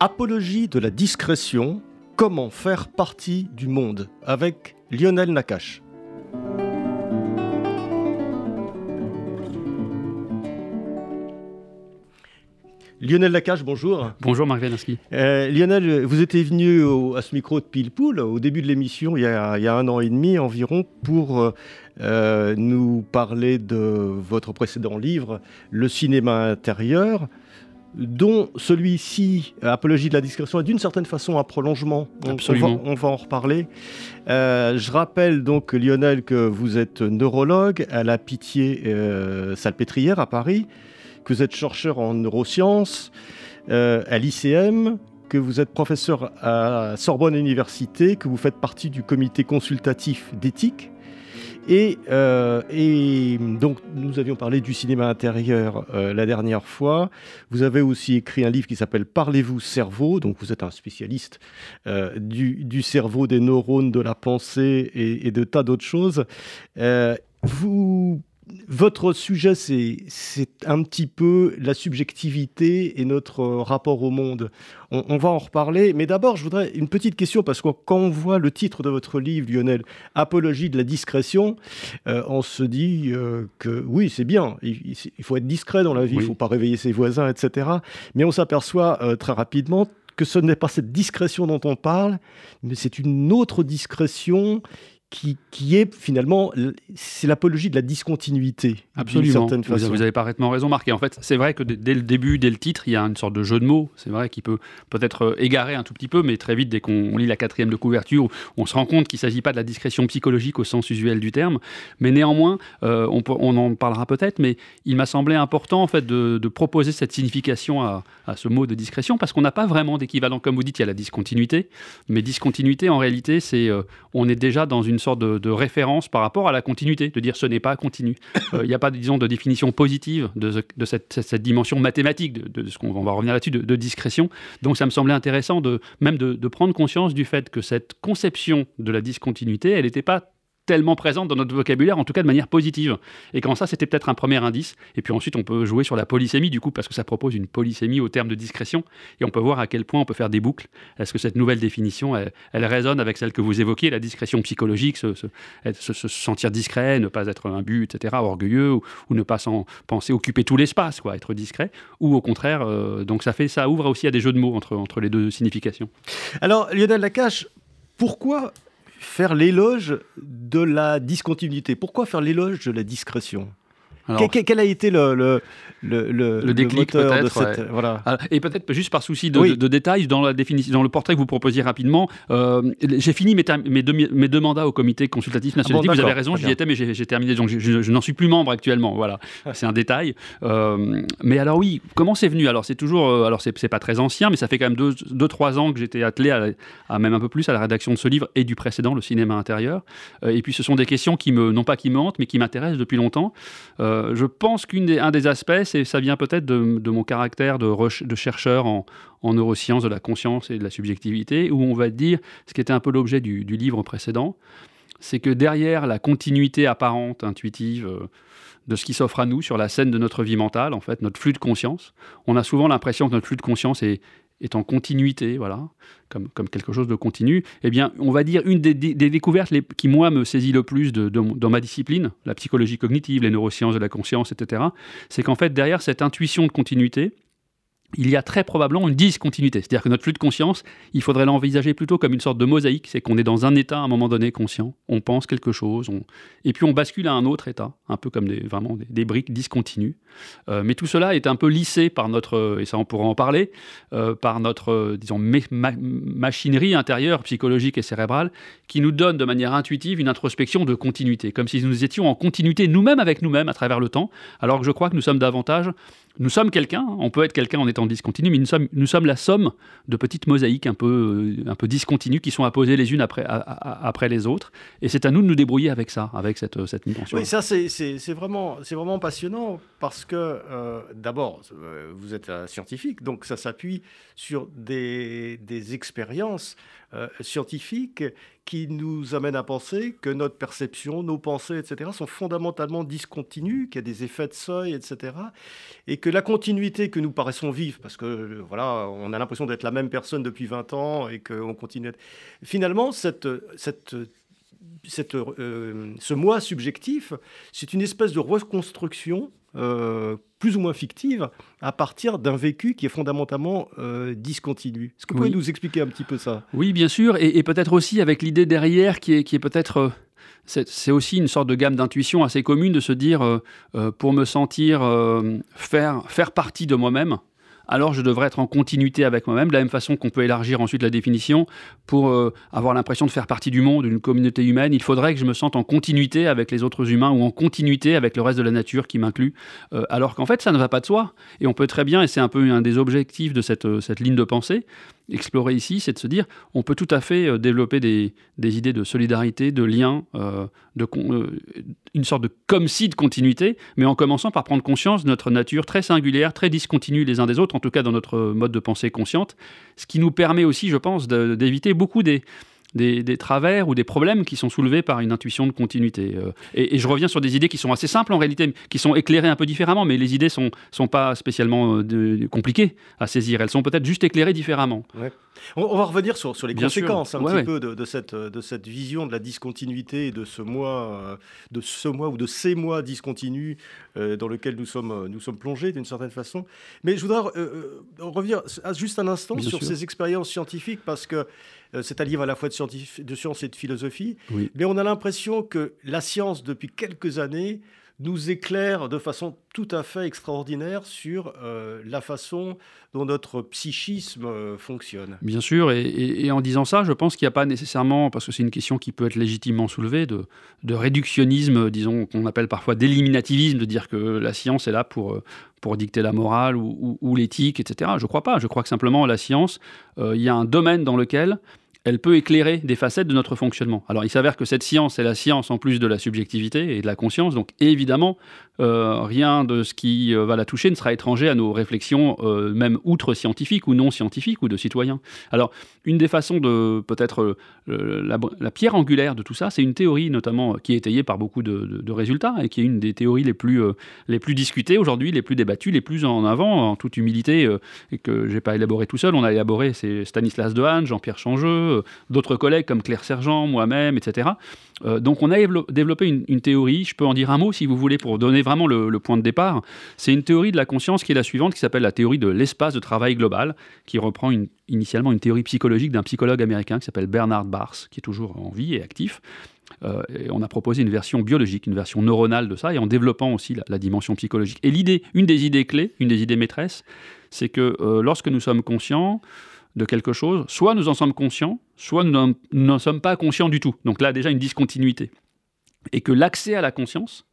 apologie de la discrétion, comment faire partie du monde avec Lionel Nakache. Lionel Lacache, bonjour. Bonjour Marc Wielinski. Euh, Lionel, vous étiez venu à ce micro de Pile au début de l'émission, il, y a un an et demi environ, pour euh, euh, nous parler de votre précédent livre, Le cinéma intérieur, dont celui-ci, Apologie de la discrétion, est d'une certaine façon un prolongement. On, Absolument. On va, en reparler. je rappelle donc, Lionel, que vous êtes neurologue à la Pitié Salpêtrière à Paris que vous êtes chercheur en neurosciences euh, à l'ICM, que vous êtes professeur à Sorbonne Université, que vous faites partie du comité consultatif d'éthique. Et, euh, et, donc, nous avions parlé du cinéma intérieur euh, la dernière fois. Vous avez aussi écrit un livre qui s'appelle Parlez-vous cerveau. Donc, vous êtes un spécialiste du, du, cerveau, des neurones, de la pensée et, et de tas d'autres choses. vous votre sujet, c'est un petit peu la subjectivité et notre rapport au monde. On, va en reparler, mais d'abord, je voudrais une petite question, parce que quand on voit le titre de votre livre, Lionel, Apologie de la discrétion, euh, on se dit euh, que oui, c'est bien, il, faut être discret dans la vie, il ne faut pas réveiller ses voisins, etc. Mais on s'aperçoit euh, très rapidement que ce n'est pas cette discrétion dont on parle, mais c'est une autre discrétion qui, qui, est finalement, c'est l'apologie de la discontinuité. Absolument. Vous, vous, avez parfaitement raison, Marc. Et en fait, c'est vrai que dès le début, dès le titre, il y a une sorte de jeu de mots. C'est vrai qui peut peut-être euh, égarer un tout petit peu, mais très vite, dès qu'on lit la quatrième de couverture, on se rend compte qu'il ne s'agit pas de la discrétion psychologique au sens usuel du terme. Mais néanmoins, euh, on, on, en parlera peut-être, mais il m'a semblé important en fait de, de proposer cette signification à, à, ce mot de discrétion parce qu'on n'a pas vraiment d'équivalent. Comme vous dites, il y a la discontinuité, mais discontinuité, en réalité, c'est euh, on est déjà dans une sorte de, référence par rapport à la continuité, de dire ce n'est pas continu. Euh, il n'y a pas, disons, de définition positive de, cette, dimension mathématique, de, ce qu'on va revenir là-dessus, de, discrétion. Donc ça me semblait intéressant de même de, prendre conscience du fait que cette conception de la discontinuité, elle n'était pas tellement présente dans notre vocabulaire, en tout cas de manière positive. Et quand ça, c'était peut-être un premier indice. Et puis ensuite, on peut jouer sur la polysémie, du coup, parce que ça propose une polysémie au terme de discrétion. Et on peut voir à quel point on peut faire des boucles. Est-ce que cette nouvelle définition, elle, résonne avec celle que vous évoquiez, la discrétion psychologique, se, se, sentir discret, ne pas être un but, etc., orgueilleux, ou, ne pas s'en penser occuper tout l'espace, quoi, être discret. Ou au contraire, euh, donc ça fait, ça ouvre aussi à des jeux de mots entre, entre les deux significations. Alors, Lionel Lacache, pourquoi faire l'éloge de la discontinuité. Pourquoi faire l'éloge de la discrétion? Quel, a été le, le, le, le déclic peut-être voilà. Ah, Et peut-être juste par souci de, de, détails, dans, la définition, dans le portrait que vous proposiez rapidement, euh, j'ai fini mes, mes, deux, mes, deux, mandats au comité consultatif ah national. vous avez raison, j'y étais, mais j'ai terminé, donc je, n'en suis plus membre actuellement. Voilà, c'est un détail. Euh, mais alors oui, comment c'est venu? Alors c'est toujours, euh, alors c'est pas très ancien, mais ça fait quand même 2-3 deux, trois ans que j'étais attelé à, même un peu plus à la rédaction de ce livre et du précédent, le cinéma intérieur. et puis ce sont des questions qui me, non pas qui me hantent, mais qui m'intéressent depuis longtemps. Euh, je pense qu'un des, aspects, et ça vient peut-être de, mon caractère de, de chercheur en, neurosciences de la conscience et de la subjectivité, où on va dire, ce qui était un peu l'objet du, livre précédent, c'est que derrière la continuité apparente, intuitive, euh, de ce qui s'offre à nous sur la scène de notre vie mentale, en fait, notre flux de conscience, on a souvent l'impression que notre flux de conscience est, est en continuité, voilà, comme, comme quelque chose de continu, eh bien, on va dire une des, découvertes qui, moi, me saisit le plus dans ma discipline, la psychologie cognitive, les neurosciences de la conscience, etc., c'est qu'en fait, derrière cette intuition de continuité, il y a très probablement une discontinuité. C'est-à-dire que notre flux de conscience, il faudrait l'envisager plutôt comme une sorte de mosaïque. C'est qu'on est dans un état à un moment donné conscient, on pense quelque chose, et puis on bascule à un autre état, un peu comme des, vraiment des, briques discontinues. Euh, mais tout cela est un peu lissé par notre, et ça on pourra en parler, euh, par notre, disons, machinerie intérieure, psychologique et cérébrale, qui nous donne de manière intuitive une introspection de continuité, comme si nous étions en continuité nous-mêmes avec nous-mêmes à travers le temps, alors que je crois que nous sommes davantage nous sommes quelqu'un, hein. on peut être quelqu'un en étant discontinu, mais nous sommes, nous sommes la somme de petites mosaïques un peu, euh, un peu discontinues qui sont apposées les unes après, après les autres. Et c'est à nous de nous débrouiller avec ça, avec cette, cette Oui, ça c'est vraiment, vraiment passionnant parce que euh, d'abord, euh, vous êtes un scientifique, donc ça s'appuie sur des, des expériences scientifiques qui nous amènent à penser que notre perception, nos pensées, etc., sont fondamentalement discontinues, qu'il y a des effets de seuil, etc. Et que la continuité que nous paraissons vivre, parce que voilà, on a l'impression d'être la même personne depuis 20 ans et qu'on continue. Finalement, cette, cette cette, euh, ce moi subjectif, c'est une espèce de reconstruction euh, plus ou moins fictive à partir d'un vécu qui est fondamentalement euh, discontinu. Est-ce que vous pouvez nous expliquer un petit peu ça? Oui, bien sûr, et, peut-être aussi avec l'idée derrière qui est, qui est peut-être... c'est aussi une sorte de gamme d'intuition assez commune de se dire, pour me sentir faire, faire partie de moi-même, alors je devrais être en continuité avec moi-même, de la même façon qu'on peut élargir ensuite la définition pour euh, avoir l'impression de faire partie du monde, d'une communauté humaine. Il faudrait que je me sente en continuité avec les autres humains ou en continuité avec le reste de la nature qui m'inclut, euh, alors qu'en fait ça ne va pas de soi. Et on peut très bien, et c'est un peu un des objectifs de cette, euh, cette ligne de pensée, explorer ici, c'est de se dire, on peut tout à fait euh, développer des, idées de solidarité, de lien, euh, euh, une sorte de comme si de continuité, mais en commençant par prendre conscience de notre nature très singulière, très discontinue les uns des autres, en tout cas dans notre mode de pensée consciente, ce qui nous permet aussi, je pense, d'éviter beaucoup des, des, travers ou des problèmes qui sont soulevés par une intuition de continuité. Euh. et, je reviens sur des idées qui sont assez simples en réalité, qui sont éclairées un peu différemment, mais les idées sont sont pas spécialement euh, compliquées à saisir. Elles sont peut-être juste éclairées différemment. On, va revenir sur, sur les conséquences un petit peu de, cette, de cette vision de la discontinuité et de ce mois, euh, de ce mois ou de ces mois discontinus dans lequel nous sommes, nous sommes plongés d'une certaine façon. Mais je voudrais revenir juste un instant sur ces expériences scientifiques parce que euh, c'est un livre à la fois de, de science et de philosophie. Mais on a l'impression que la science, depuis quelques années, nous éclaire de façon tout à fait extraordinaire sur euh, la façon dont notre psychisme euh, fonctionne. Bien sûr, et, en disant ça, je pense qu'il n'y a pas nécessairement, parce que c'est une question qui peut être légitimement soulevée, de, réductionnisme, disons, qu'on appelle parfois d'éliminativisme, de dire que la science est là pour, pour dicter la morale ou, l'éthique, etc. Je ne crois pas. Je crois que simplement la science, il y a un domaine dans lequel elle peut éclairer des facettes de notre fonctionnement. Alors il s'avère que cette science est la science en plus de la subjectivité et de la conscience, donc évidemment, euh, rien de ce qui euh, va la toucher ne sera étranger à nos réflexions, euh, même outre scientifiques ou non scientifiques ou de citoyens. Alors une des façons de peut-être la, pierre angulaire de tout ça, c'est une théorie notamment qui est étayée par beaucoup de, résultats et qui est une des théories les plus, les plus discutées aujourd'hui, les plus débattues, les plus en avant, en toute humilité, et que j'ai pas élaboré tout seul. On a élaboré, c'est Stanislas Dehaene, Jean-Pierre Changeux, euh, d'autres collègues comme Claire Sergent, moi-même, etc. Euh, donc on a développé une, théorie, je peux en dire un mot si vous voulez pour donner vraiment le, point de départ. C'est une théorie de la conscience qui est la suivante, qui s'appelle la théorie de l'espace de travail global, qui reprend initialement une théorie psychologique d'un psychologue américain qui s'appelle Bernard Bars, qui est toujours en vie et actif. Euh, et on a proposé une version biologique, une version neuronale de ça, et en développant aussi la, dimension psychologique. Et l'idée, une des idées clés, une des idées maîtresses, c'est que lorsque nous sommes conscients, de quelque chose, soit nous en sommes conscients, soit nous n'en sommes pas conscients du tout. Donc là, déjà, une discontinuité. Et que l'accès à la conscience,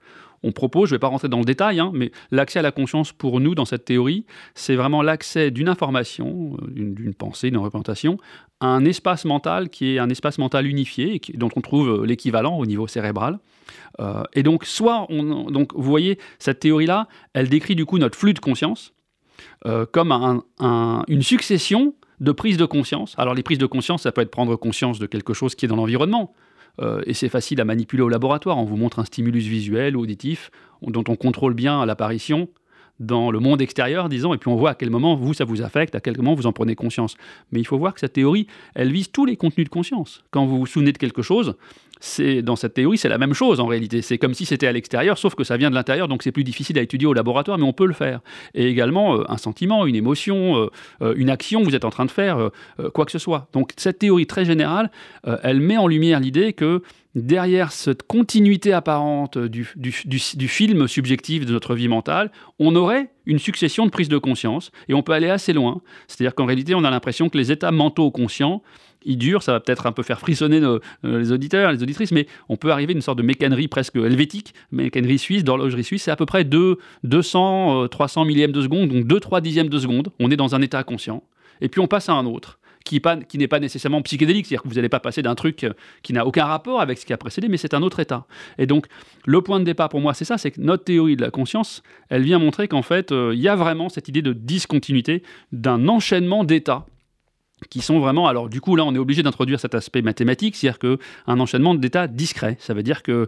on propose, je ne vais pas rentrer dans le détail, hein, mais l'accès à la conscience pour nous, dans cette théorie, c'est vraiment l'accès d'une information, euh, d'une pensée, d'une représentation, à un espace mental qui est un espace mental unifié, et dont on trouve euh, l'équivalent au niveau cérébral. Euh, et donc, soit on, donc, vous voyez, cette théorie-là, elle décrit du coup notre flux de conscience comme une succession de prise de conscience. Alors les prises de conscience, ça peut être prendre conscience de quelque chose qui est dans l'environnement. Euh, et c'est facile à manipuler au laboratoire. On vous montre un stimulus visuel ou auditif dont on contrôle bien l'apparition dans le monde extérieur, disons, et puis on voit à quel moment vous, ça vous affecte, à quel moment vous en prenez conscience. Mais il faut voir que cette théorie, elle vise tous les contenus de conscience. Quand vous vous souvenez de quelque chose, c'est dans cette théorie, c'est la même chose en réalité. C'est comme si c'était à l'extérieur, sauf que ça vient de l'intérieur, donc c'est plus difficile à étudier au laboratoire, mais on peut le faire. Et également euh, un sentiment, une émotion, euh, euh, une action, vous êtes en train de faire quoi que ce soit. Donc cette théorie très générale, elle met en lumière l'idée que derrière cette continuité apparente du, du, film subjectif de notre vie mentale, on aurait une succession de prises de conscience, et on peut aller assez loin. C'est-à-dire qu'en réalité, on a l'impression que les états mentaux conscients il dure, ça va peut-être un peu faire frissonner les auditeurs, les auditrices, mais on peut arriver à une sorte de mécanerie presque helvétique, mécanerie suisse, d'horlogerie suisse, c'est à peu près 2, 200, 300 millièmes de seconde, donc 2-3 dixièmes de seconde, on est dans un état inconscient, et puis on passe à un autre qui, qui n'est pas nécessairement psychédélique, c'est-à-dire que vous n'allez pas passer d'un truc euh, qui n'a aucun rapport avec ce qui a précédé, mais c'est un autre état. Et donc, le point de départ pour moi, c'est ça, c'est que notre théorie de la conscience, elle vient montrer qu'en fait, euh, il y a vraiment cette idée de discontinuité, d'un enchaînement d'états qui sont vraiment. Alors, du coup, là, on est obligé d'introduire cet aspect mathématique, c'est-à-dire qu'un enchaînement d'états discrets. Ça veut dire euh,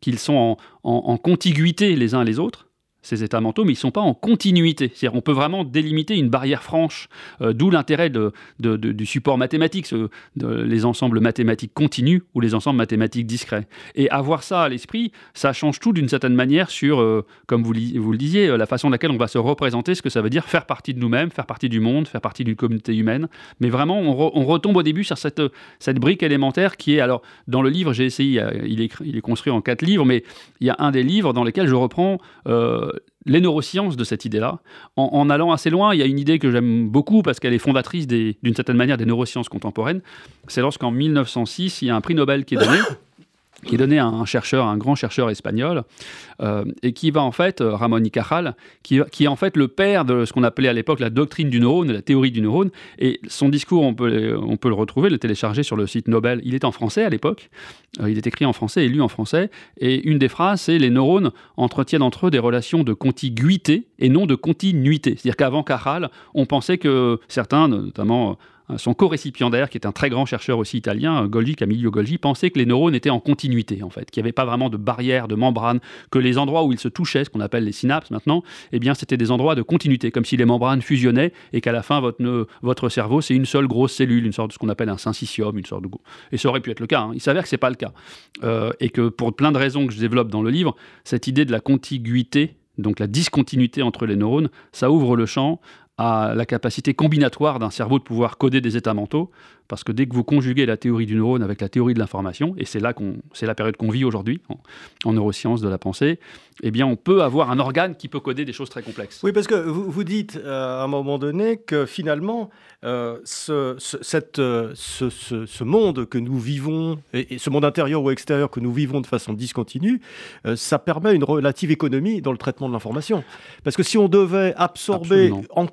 qu'ils sont en, contiguïté les uns les autres, ces états mentaux, mais ils ne sont pas en continuité. C'est-à-dire on peut vraiment délimiter une barrière franche, euh, d'où l'intérêt du support mathématique, les ensembles mathématiques continus ou les ensembles mathématiques discrets. Et avoir ça à l'esprit, ça change tout d'une certaine manière sur, euh, comme vous, le disiez, euh, la façon laquelle on va se représenter ce que ça veut dire faire partie de nous-mêmes, faire partie du monde, faire partie d'une communauté humaine. Mais vraiment, on, retombe au début sur cette, brique élémentaire qui est, alors dans le livre, j'ai essayé, il est construit en quatre livres, mais il y a un des livres dans lesquels je reprends les neurosciences de cette idée-là. En, allant assez loin, il y a une idée que j'aime beaucoup parce qu'elle est fondatrice d'une certaine manière des neurosciences contemporaines. C'est lorsqu'en 1906, il y a un prix Nobel qui est donné qui est donné à un chercheur, un grand chercheur espagnol, euh, et qui va en fait, euh, Ramon y Cajal, qui, est en fait le père de ce qu'on appelait à l'époque la doctrine du neurone, la théorie du neurone. Et son discours, on peut, le retrouver, le télécharger sur le site Nobel. Il est en français à l'époque, euh, il est écrit en français et lu en français. Et une des phrases, c'est les neurones entretiennent entre eux des relations de contiguïté et non de continuité. C'est-à-dire qu'avant Cajal, on pensait que certains, notamment son co-récipiendaire, qui est un très grand chercheur aussi italien, Golgi, Camillo Golgi, pensait que les neurones étaient en continuité, en fait, qu'il n'y avait pas vraiment de barrière, de membrane, que les endroits où ils se touchaient, ce qu'on appelle les synapses maintenant, eh bien, c'était des endroits de continuité, comme si les membranes fusionnaient et qu'à la fin, votre, votre cerveau, c'est une seule grosse cellule, une sorte de ce qu'on appelle un syncytium, une sorte de... Et ça aurait pu être le cas. Hein. Il s'avère que ce n'est pas le cas. Euh, et que pour plein de raisons que je développe dans le livre, cette idée de la contiguïté donc la discontinuité entre les neurones, ça ouvre le champ à la capacité combinatoire d'un cerveau de pouvoir coder des états mentaux, parce que dès que vous conjuguez la théorie du neurone avec la théorie de l'information, et c'est là qu'on, c'est la période qu'on vit aujourd'hui en, neurosciences de la pensée, eh bien on peut avoir un organe qui peut coder des choses très complexes. Oui, parce que vous, vous dites euh, à un moment donné que finalement, euh, ce, cette, euh, ce, ce, monde que nous vivons, et, ce monde intérieur ou extérieur que nous vivons de façon discontinue, ça permet une relative économie dans le traitement de l'information. Parce que si on devait absorber en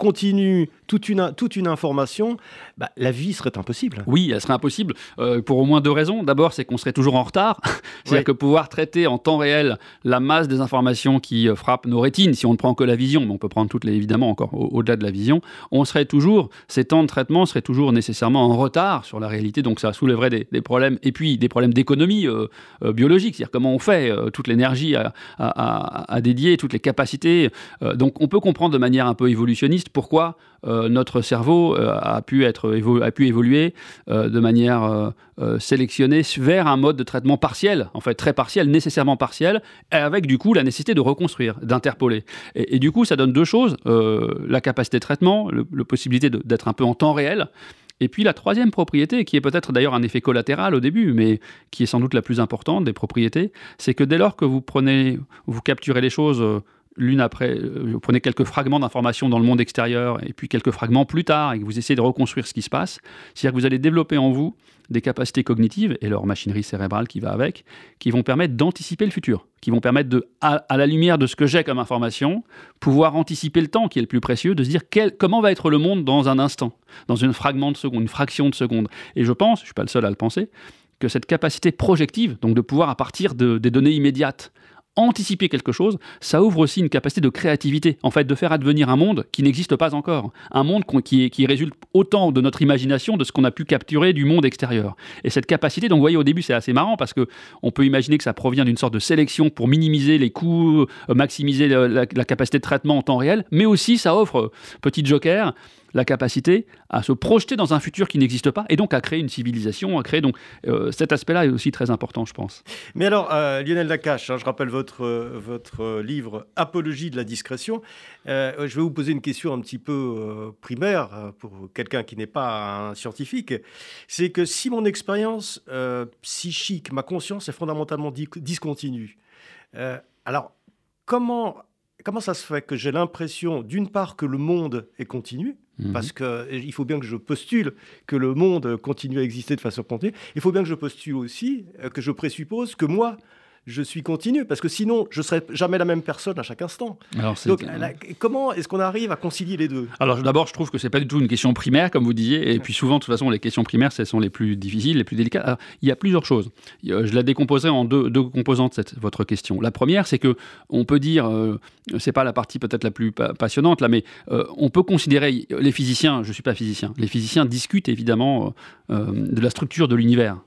toute une, toute une information, bah, la vie serait impossible. Oui, elle serait impossible euh, pour au moins deux raisons. D'abord, c'est qu'on serait toujours en retard. C'est-à-dire que pouvoir traiter en temps réel la masse des informations qui euh, frappent nos rétines, si on ne prend que la vision, mais on peut prendre toutes les, évidemment encore au-delà de la vision, on serait toujours, ces temps de traitement seraient toujours nécessairement en retard sur la réalité. Donc ça soulèverait des, problèmes, et puis des problèmes d'économie euh, biologique. C'est-à-dire comment on fait toute l'énergie à, à, dédier, toutes les capacités. donc on peut comprendre de manière un peu évolutionniste pourquoi euh, notre cerveau euh, a, pu être a pu évoluer euh, de manière sélectionnée vers un mode de traitement partiel, en fait très partiel, nécessairement partiel, avec du coup la nécessité de reconstruire, d'interpoler. Et, du coup, ça donne deux choses la capacité de traitement, la possibilité d'être un peu en temps réel. Et puis la troisième propriété, qui est peut-être d'ailleurs un effet collatéral au début, mais qui est sans doute la plus importante des propriétés, c'est que dès lors que vous prenez, vous capturez les choses l'une après, euh, vous prenez quelques fragments d'informations dans le monde extérieur et puis quelques fragments plus tard et que vous essayez de reconstruire ce qui se passe, c'est-à-dire que vous allez développer en vous des capacités cognitives et leur machinerie cérébrale qui va avec, qui vont permettre d'anticiper le futur, qui vont permettre de, à, la lumière de ce que j'ai comme information, pouvoir anticiper le temps qui est le plus précieux, de se dire quel, comment va être le monde dans un instant, dans un fragment de seconde, une fraction de seconde. Et je pense, je ne suis pas le seul à le penser, que cette capacité projective, donc de pouvoir à partir de, des données immédiates, anticiper quelque chose, ça ouvre aussi une capacité de créativité, en fait, de faire advenir un monde qui n'existe pas encore. Un monde qui, résulte autant de notre imagination, de ce qu'on a pu capturer du monde extérieur. Et cette capacité, donc vous voyez, au début, c'est assez marrant parce que on peut imaginer que ça provient d'une sorte de sélection pour minimiser les coûts, maximiser la, la capacité de traitement en temps réel, mais aussi ça offre, euh, petit joker, la capacité à se projeter dans un futur qui n'existe pas et donc à créer une civilisation, à créer donc euh, cet aspect-là est aussi très important, je pense. Mais alors, euh, Lionel Lacache, hein, je rappelle votre, votre livre Apologie de la discrétion. Euh, je vais vous poser une question un petit peu primaire pour quelqu'un qui n'est pas un scientifique. C'est que si mon expérience psychique, ma conscience est fondamentalement discontinue, alors comment comment ça se fait que j'ai l'impression, d'une part, que le monde est continu, Mhm. Parce qu'il faut bien que je postule que le monde continue à exister de façon continue. Il faut bien que je postule aussi, que je présuppose que moi, je suis continu, parce que sinon, je ne serais jamais la même personne à chaque instant. Donc, comment est-ce qu'on arrive à concilier les deux? Alors, d'abord, je trouve que ce n'est pas du tout une question primaire, comme vous disiez, et puis souvent, de toute façon, les questions primaires, ce sont les plus difficiles, les plus délicates. il y a plusieurs choses. Je la décomposerai en deux, deux composantes, cette, votre question. La première, c'est que on peut dire, euh, c'est pas la partie peut-être la plus passionnante, là, mais euh, on peut considérer, les physiciens, je ne suis pas physicien, les physiciens discutent évidemment euh, de la structure de l'univers.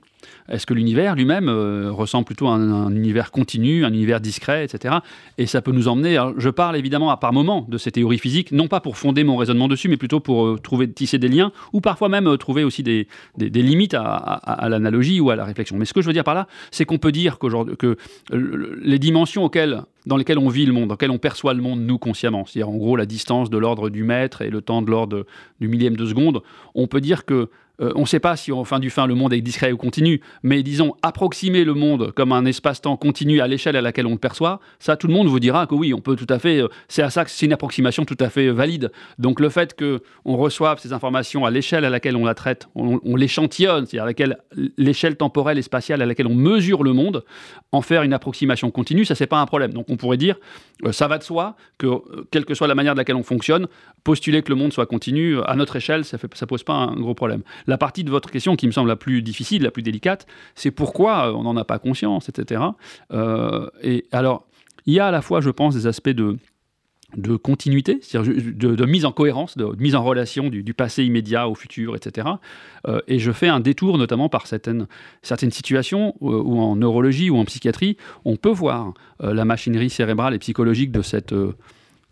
Est-ce que l'univers lui-même euh, ressemble plutôt à un, univers continu, un univers discret, etc. Et ça peut nous emmener. je parle évidemment à par moment de ces théories physiques, non pas pour fonder mon raisonnement dessus, mais plutôt pour euh, trouver, tisser des liens, ou parfois même euh, trouver aussi des, limites à, l'analogie ou à la réflexion. Mais ce que je veux dire par là, c'est qu'on peut dire que les dimensions dans lesquelles on vit le monde, dans lesquelles on perçoit le monde, nous, consciemment, c'est-à-dire en gros la distance de l'ordre du mètre et le temps de l'ordre du millième de seconde, on peut dire que euh, on ne sait pas si en fin du fin le monde est discret ou continu, mais disons approximer le monde comme un espace-temps continu à l'échelle à laquelle on le perçoit, ça tout le monde vous dira que oui, on peut tout à fait, euh, c'est à ça que c'est une approximation tout à fait valide. Donc le fait que on reçoive ces informations à l'échelle à laquelle on la traite, on, l'échantillonne, c'est-à-dire l'échelle temporelle et spatiale à laquelle on mesure le monde, en faire une approximation continue, ça c'est pas un problème. Donc on pourrait dire, euh, ça va de soi que quelle que soit la manière de laquelle on fonctionne, postuler que le monde soit continu à notre échelle, ça ne pose pas un gros problème. La partie de votre question qui me semble la plus difficile, la plus délicate, c'est pourquoi on n'en a pas conscience, etc. Euh, et alors, il y a à la fois, je pense, des aspects de, de continuité, c'est-à-dire de, mise en cohérence, de, mise en relation du, passé immédiat au futur, etc. Euh, et je fais un détour notamment par certaines, certaines situations où, en neurologie ou en psychiatrie, on peut voir euh, la machinerie cérébrale et psychologique de cette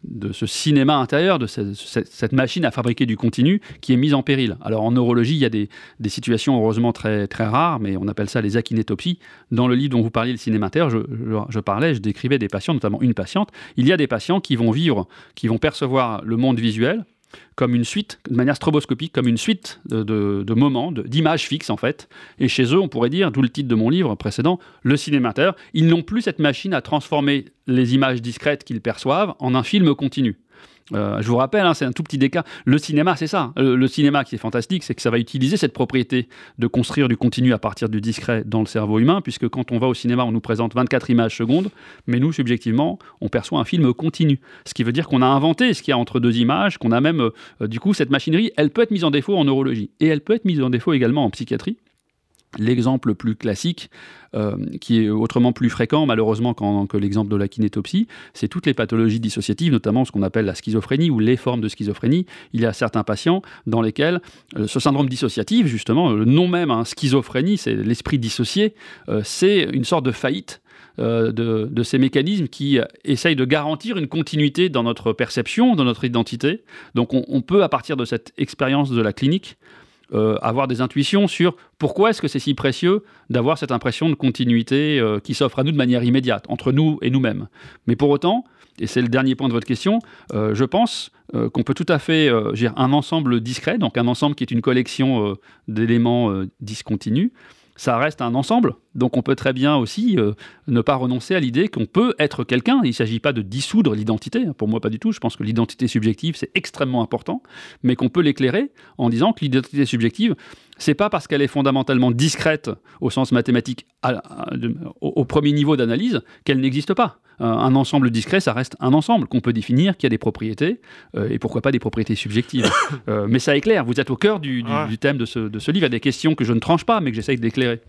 de ce cinéma intérieur, de cette, machine à fabriquer du continu qui est mise en péril. Alors en neurologie, il y a des, situations heureusement très, très rares, mais on appelle ça les akinétopies. Dans le livre dont vous parliez, le cinéma intérieur, je, parlais, je décrivais des patients, notamment une patiente. Il y a des patients qui vont vivre, qui vont percevoir le monde visuel comme une suite, de manière stroboscopique, comme une suite de, moments, d'images fixes en fait. Et chez eux, on pourrait dire, d'où le titre de mon livre précédent, le cinémateur, ils n'ont plus cette machine à transformer les images discrètes qu'ils perçoivent en un film continu. Euh, je vous rappelle, hein, c'est un tout petit déca. Le cinéma, c'est ça. Euh, le, cinéma qui est fantastique, c'est que ça va utiliser cette propriété de construire du continu à partir du discret dans le cerveau humain, puisque quand on va au cinéma, on nous présente 24 images secondes, mais nous, subjectivement, on perçoit un film continu. Ce qui veut dire qu'on a inventé ce qu'il y a entre deux images, qu'on a même, euh, du coup, cette machinerie, elle peut être mise en défaut en neurologie. Et elle peut être mise en défaut également en psychiatrie. L'exemple le plus classique, euh, qui est autrement plus fréquent malheureusement que l'exemple de la kinétopsie, c'est toutes les pathologies dissociatives, notamment ce qu'on appelle la schizophrénie ou les formes de schizophrénie. Il y a certains patients dans lesquels euh, ce syndrome dissociatif, justement, le nom même, hein, schizophrénie, c'est l'esprit dissocié, euh, c'est une sorte de faillite de, ces mécanismes qui essayent de garantir une continuité dans notre perception, dans notre identité. Donc on peut, à partir de cette expérience de la clinique, euh, avoir des intuitions sur pourquoi est-ce que c'est si précieux d'avoir cette impression de continuité euh, qui s'offre à nous de manière immédiate, entre nous et nous-mêmes. Mais pour autant, et c'est le dernier point de votre question, euh, je pense qu'on peut tout à fait gérer un ensemble discret, donc un ensemble qui est une collection d'éléments discontinus, ça reste un ensemble. Donc on peut très bien aussi euh, ne pas renoncer à l'idée qu'on peut être quelqu'un. Il ne s'agit pas de dissoudre l'identité, pour moi pas du tout. Je pense que l'identité subjective, c'est extrêmement important, mais qu'on peut l'éclairer en disant que l'identité subjective, c'est pas parce qu'elle est fondamentalement discrète au sens mathématique au, premier niveau d'analyse qu'elle n'existe pas. un ensemble discret, ça reste un ensemble qu'on peut définir, qui a des propriétés, euh, et pourquoi pas des propriétés subjectives. Euh, mais ça éclaire, vous êtes au cœur du, thème de ce, de ce livre, il y a des questions que je ne tranche pas, mais que j'essaye d'éclairer.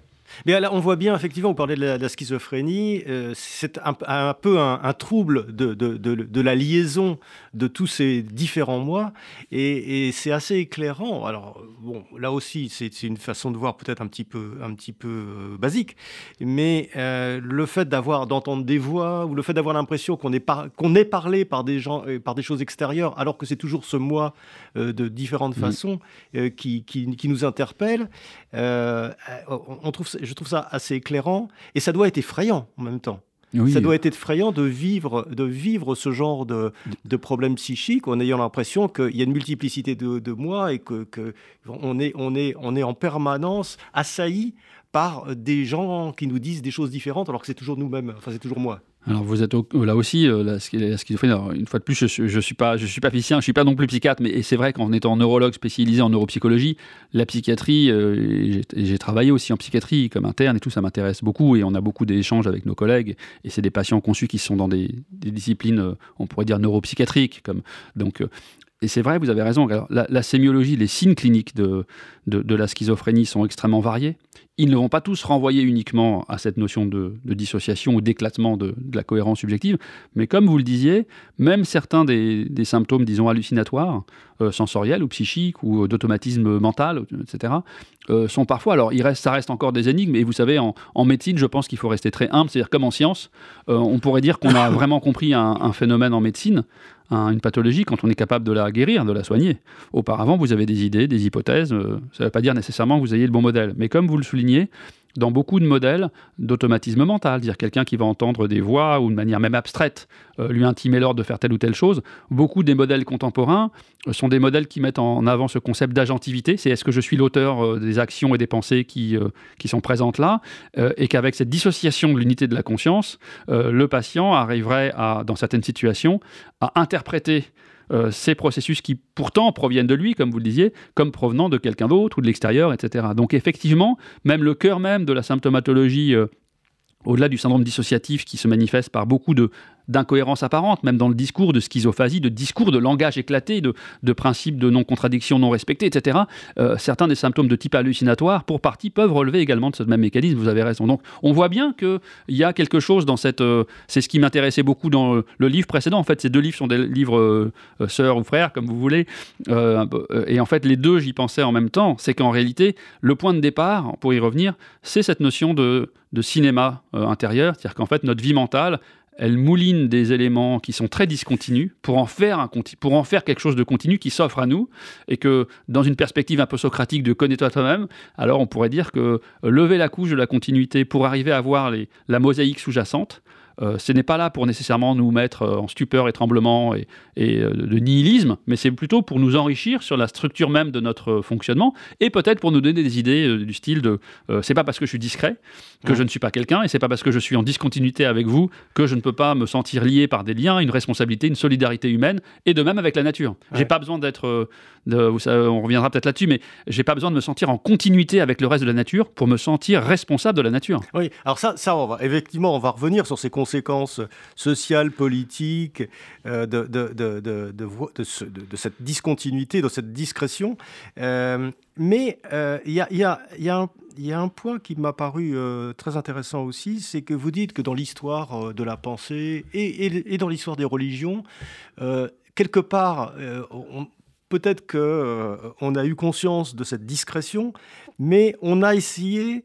Mais là, on voit bien, effectivement, vous parlez de la, schizophrénie, euh, c'est un, peu un, trouble de, de, de, la liaison de tous ces différents mois, et, c'est assez éclairant. Alors, bon, là aussi, c'est une façon de voir peut-être un petit peu, un petit peu euh, basique, mais euh, le fait d'avoir, d'entendre des voix, ou le fait d'avoir l'impression qu'on est, qu'on est parlé par des gens, par des choses extérieures, alors que c'est toujours ce moi de différentes mmh. façons qui, qui, qui, nous interpelle, on trouve je trouve ça assez éclairant et ça doit être effrayant en même temps. Ça doit être effrayant de vivre, de vivre ce genre de, de problème psychique en ayant l'impression qu'il y a une multiplicité de, de moi et que, que, on, est, on, est, on est en permanence assailli par des gens qui nous disent des choses différentes alors que c'est toujours nous-mêmes, enfin c'est toujours moi. Alors vous êtes là aussi euh, la, schizophrénie. une fois de plus, je, je suis pas, je suis pas physicien, je suis pas non plus psychiatre, mais c'est vrai qu'en étant neurologue spécialisé en neuropsychologie, la psychiatrie, euh, j'ai travaillé aussi en psychiatrie comme interne et tout, ça m'intéresse beaucoup et on a beaucoup d'échanges avec nos collègues et c'est des patients conçus qui sont dans des, disciplines, euh, on pourrait dire neuropsychiatriques, comme donc. Et c'est vrai, vous avez raison. Alors, la, sémiologie, les signes cliniques de, de, de la schizophrénie sont extrêmement variés ils ne vont pas tous renvoyer uniquement à cette notion de, dissociation ou d'éclatement de, la cohérence subjective, mais comme vous le disiez, même certains des, symptômes, disons, hallucinatoires, euh, sensoriels ou psychiques ou d'automatisme mental, etc., euh, sont parfois, alors il reste, ça reste encore des énigmes, et vous savez, en, médecine, je pense qu'il faut rester très humble, c'est-à-dire comme en science, euh, on pourrait dire qu'on a vraiment compris un, phénomène en médecine, une pathologie quand on est capable de la guérir, de la soigner. Auparavant, vous avez des idées, des hypothèses, ça ne veut pas dire nécessairement que vous ayez le bon modèle, mais comme vous le soulignez, dans beaucoup de modèles d'automatisme mental, dire quelqu'un qui va entendre des voix ou de manière même abstraite euh, lui intimer l'ordre de faire telle ou telle chose. Beaucoup des modèles contemporains euh, sont des modèles qui mettent en avant ce concept d'agentivité, c'est est-ce que je suis l'auteur euh, des actions et des pensées qui, qui sont présentes là, et qu'avec cette dissociation de l'unité de la conscience, le patient arriverait dans certaines situations, à interpréter euh, ces processus qui pourtant proviennent de lui, comme vous le disiez, comme provenant de quelqu'un d'autre ou de l'extérieur, etc. Donc effectivement, même le cœur même de la symptomatologie euh, au-delà du syndrome dissociatif qui se manifeste par beaucoup de d'incohérences apparentes, même dans le discours de schizophasie, de discours de langage éclaté, de, de principes de non-contradiction non respectés, etc., euh, certains des symptômes de type hallucinatoire, pour partie, peuvent relever également de ce même mécanisme, vous avez raison. Donc on voit bien qu'il y a quelque chose dans cette... Euh, c'est ce qui m'intéressait beaucoup dans le, livre précédent, en fait ces deux livres sont des livres euh, sœurs ou frères, comme vous voulez, et en fait les deux, j'y pensais en même temps, c'est qu'en réalité, le point de départ, pour y revenir, c'est cette notion de de cinéma euh, intérieur, c'est-à-dire qu'en fait notre vie mentale, elle mouline des éléments qui sont très discontinus pour en faire, quelque chose de continu qui s'offre à nous, et que dans une perspective un peu socratique de connais-toi toi-même, alors on pourrait dire que lever la couche de la continuité pour arriver à voir la mosaïque sous-jacente, euh, ce n'est pas là pour nécessairement nous mettre euh, en stupeur et tremblement et, euh, de nihilisme, mais c'est plutôt pour nous enrichir sur la structure même de notre fonctionnement et peut-être pour nous donner des idées du style de c'est pas parce que je suis discret que je ne suis pas quelqu'un et c'est pas parce que je suis en discontinuité avec vous que je ne peux pas me sentir lié par des liens, une responsabilité, une solidarité humaine et de même avec la nature. J'ai pas besoin d'être, on reviendra peut-être là-dessus, mais j'ai pas besoin de me sentir en continuité avec le reste de la nature pour me sentir responsable de la nature. Oui, alors ça, ça on va, effectivement, on va revenir sur ces conséquences sociales, politiques, euh, de, de, de, de, cette discontinuité, de cette discrétion. Euh, mais euh, il y, a, y, a, y, a y, a, un point qui m'a paru très intéressant aussi, c'est que vous dites que dans l'histoire de la pensée et, et, dans l'histoire des religions, quelque part, peut-être qu'on a eu conscience de cette discrétion, mais on a essayé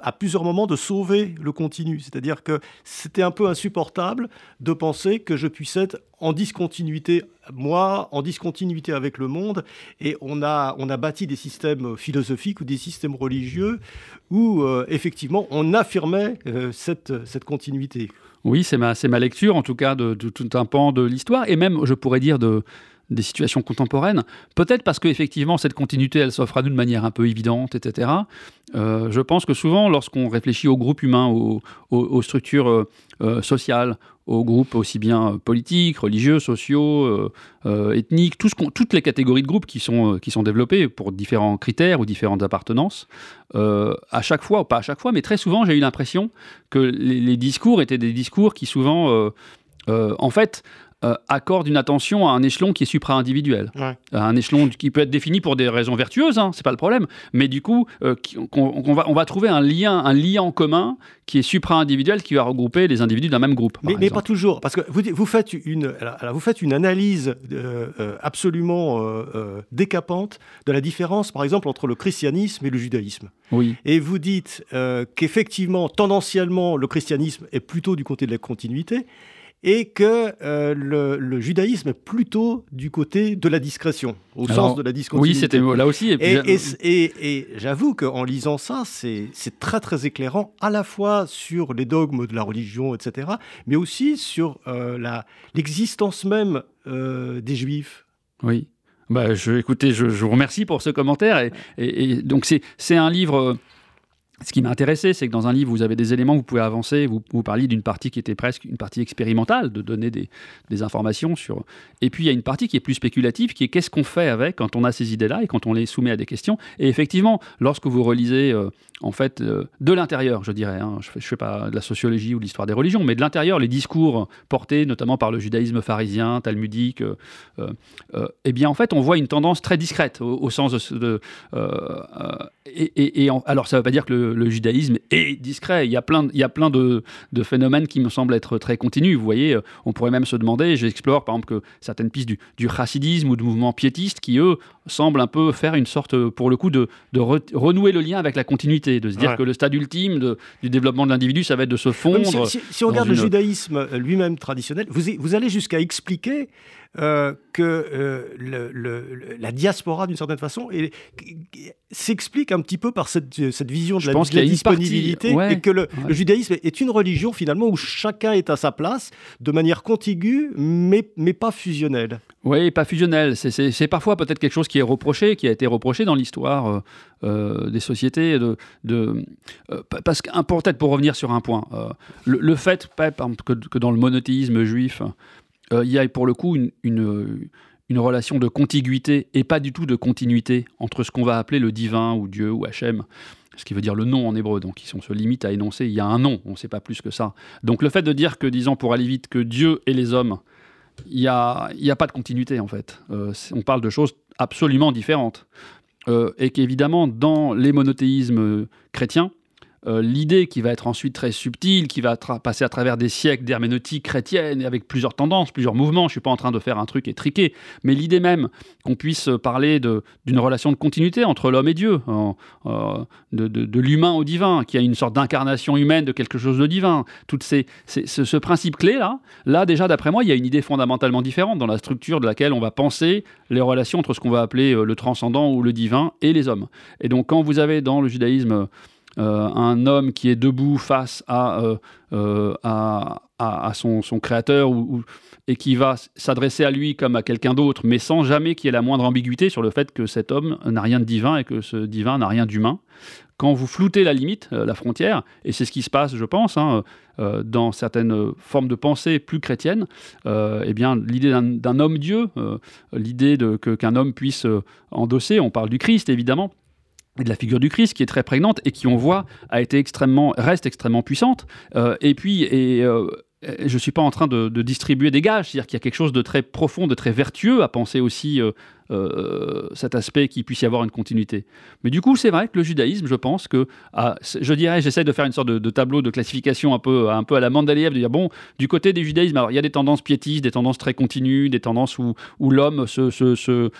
à, plusieurs moments de sauver le continu. C'est-à-dire que c'était un peu insupportable de penser que je puisse être en discontinuité, moi, en discontinuité avec le monde. Et on a, on a bâti des systèmes philosophiques ou des systèmes religieux où, euh, effectivement, on affirmait euh, cette, cette continuité. Oui, c'est ma, ma lecture, en tout cas, de, de tout un pan de l'histoire, et même, je pourrais dire, de des situations contemporaines. Peut-être parce qu'effectivement, cette continuité, elle s'offre à nous de manière un peu évidente, etc. Euh, je pense que souvent, lorsqu'on réfléchit aux groupes humains, aux, structures euh, euh, sociales, aux groupes aussi bien politiques, religieux, sociaux, ethniques, toutes les catégories de groupes qui sont, développées pour différents critères ou différentes appartenances, à chaque fois, ou pas à chaque fois, mais très souvent, j'ai eu l'impression que les, discours étaient des discours qui souvent... en fait, euh, accorde une attention à un échelon qui est supra-individuel. Un échelon qui peut être défini pour des raisons vertueuses, hein, c'est pas le problème, mais du coup, euh, on, va, on va trouver un lien, un lien en commun qui est supra-individuel, qui va regrouper les individus d'un même groupe. Mais, pas toujours, parce que vous, vous, faites, une, vous faites une analyse euh, absolument décapante de la différence, par exemple, entre le christianisme et le judaïsme. Oui. Et vous dites qu'effectivement, tendanciellement, le christianisme est plutôt du côté de la continuité, et que euh, le, judaïsme est plutôt du côté de la discrétion, au sens de la discontinuité. Oui, c'était là aussi. Et, j'avoue qu'en lisant ça, c'est très très éclairant, à la fois sur les dogmes de la religion, etc., mais aussi sur euh, l'existence même euh, des juifs. Oui. Bah, je, écoutez, je, je, vous remercie pour ce commentaire. Et, et donc, c'est un livre ce qui m'a intéressé, c'est que dans un livre, vous avez des éléments, vous pouvez avancer, vous, parliez d'une partie qui était presque une partie expérimentale, de donner des, informations sur... Et puis il y a une partie qui est plus spéculative, qui est qu'est-ce qu'on fait avec quand on a ces idées-là et quand on les soumet à des questions. Et effectivement, lorsque vous relisez, euh, en fait, euh, de l'intérieur, je dirais, hein, je ne fais, pas de la sociologie ou de l'histoire des religions, mais de l'intérieur, les discours portés notamment par le judaïsme pharisien, talmudique, euh, eh bien en fait, on voit une tendance très discrète au, sens de... et, alors ça ne veut pas dire que le le, judaïsme est discret. Il y a plein, il y a plein de, phénomènes qui me semblent être très continus. Vous voyez, euh, on pourrait même se demander, j'explore par exemple que certaines pistes du, du chassidisme ou de mouvements piétistes qui, eux, semblent un peu faire une sorte, pour le coup, de, renouer le lien avec la continuité, de se dire que le stade ultime du développement de l'individu, ça va être de se fondre. Si, on regarde le judaïsme lui-même traditionnel, vous, vous allez jusqu'à expliquer euh, que euh, la diaspora, d'une certaine façon, s'explique un petit peu par cette, vision de la, disponibilité et que le, judaïsme est une religion finalement où chacun est à sa place de manière contiguë mais, mais pas fusionnelle. Oui, pas fusionnelle. C'est parfois peut-être quelque chose qui est reproché, qui a été reproché dans l'histoire euh, des sociétés. De, de parce que, peut-être pour revenir sur un point, le, fait que, que, dans le monothéisme juif, euh, il y a pour le coup une, relation de contiguïté et pas du tout de continuité entre ce qu'on va appeler le divin ou Dieu ou Hachem ce qui veut dire le nom en hébreu. Donc, on se limite à énoncer, il y a un nom, on ne sait pas plus que ça. Donc, le fait de dire que, disons, pour aller vite, que Dieu et les hommes, il n'y a, a pas de continuité, en fait. Euh, on parle de choses absolument différentes. Euh, et qu'évidemment, dans les monothéismes chrétiens, euh, l'idée qui va être ensuite très subtile, qui va passer à travers des siècles d'herméneutique chrétienne et avec plusieurs tendances, plusieurs mouvements. Je ne suis pas en train de faire un truc étriqué, mais l'idée même qu'on puisse parler d'une relation de continuité entre l'homme et Dieu, euh, de, l'humain au divin, qui a une sorte d'incarnation humaine de quelque chose de divin. Tout ces, ce, principe clé là, là déjà d'après moi, il y a une idée fondamentalement différente dans la structure de laquelle on va penser les relations entre ce qu'on va appeler euh, le transcendant ou le divin et les hommes. Et donc quand vous avez dans le judaïsme euh, un homme qui est debout face à, euh, euh, son, créateur et qui va s'adresser à lui comme à quelqu'un d'autre, mais sans jamais qu'il y ait la moindre ambiguïté sur le fait que cet homme n'a rien de divin et que ce divin n'a rien d'humain. Quand vous floutez la limite, la frontière, et c'est ce qui se passe, je pense, hein, dans certaines formes de pensée plus chrétiennes, eh bien, l'idée d'un homme-dieu, l'idée qu'un homme puisse endosser, on parle du Christ évidemment, et de la figure du Christ qui est très prégnante et qui on voit a été extrêmement reste extrêmement puissante. Euh, et puis et euh, je suis pas en train de, distribuer des gages, c'est-à-dire qu'il y a quelque chose de très profond, de très vertueux à penser aussi euh, euh, cet aspect qu'il puisse y avoir une continuité. Mais du coup, c'est vrai que le judaïsme, je pense que, ah, je dirais, j'essaie de faire une sorte de, tableau de classification un peu, un peu à la Mandaliev, de dire, bon, du côté du judaïsme, alors il y a des tendances piétistes, des tendances très continues, des tendances où, où l'homme se, se,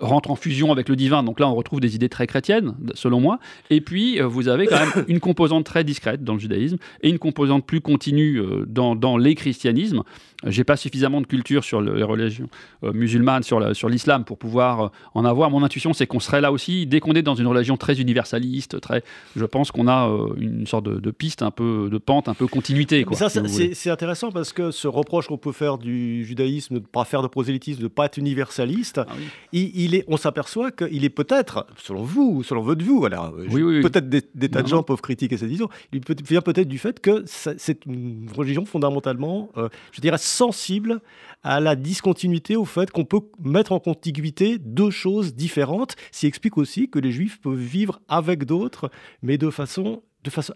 rentre en fusion avec le divin. Donc là, on retrouve des idées très chrétiennes, selon moi. Et puis, euh, vous avez quand même une composante très discrète dans le judaïsme et une composante plus continue euh, dans, dans les christianismes. J'ai pas suffisamment de culture sur les religions musulmanes, sur l'islam, pour pouvoir euh, en avoir. Mon intuition, c'est qu'on serait là aussi, dès qu'on est dans une religion très universaliste, très, je pense qu'on a euh, une sorte de, piste, un peu de pente, un peu continuité. Quoi, ça, c'est intéressant parce que ce reproche qu'on peut faire du judaïsme de ne pas faire de prosélytisme, de ne pas être universaliste, ah il, est, on s'aperçoit qu'il est peut-être, selon vous, selon votre vue, alors peut-être des, tas de gens peuvent critiquer cette vision, il vient peut-être du fait que c'est une religion fondamentalement, euh, je dirais, sensible à la discontinuité, au fait qu'on peut mettre en contiguïté deux choses différentes, ce explique aussi que les juifs peuvent vivre avec d'autres, mais de façon de façon,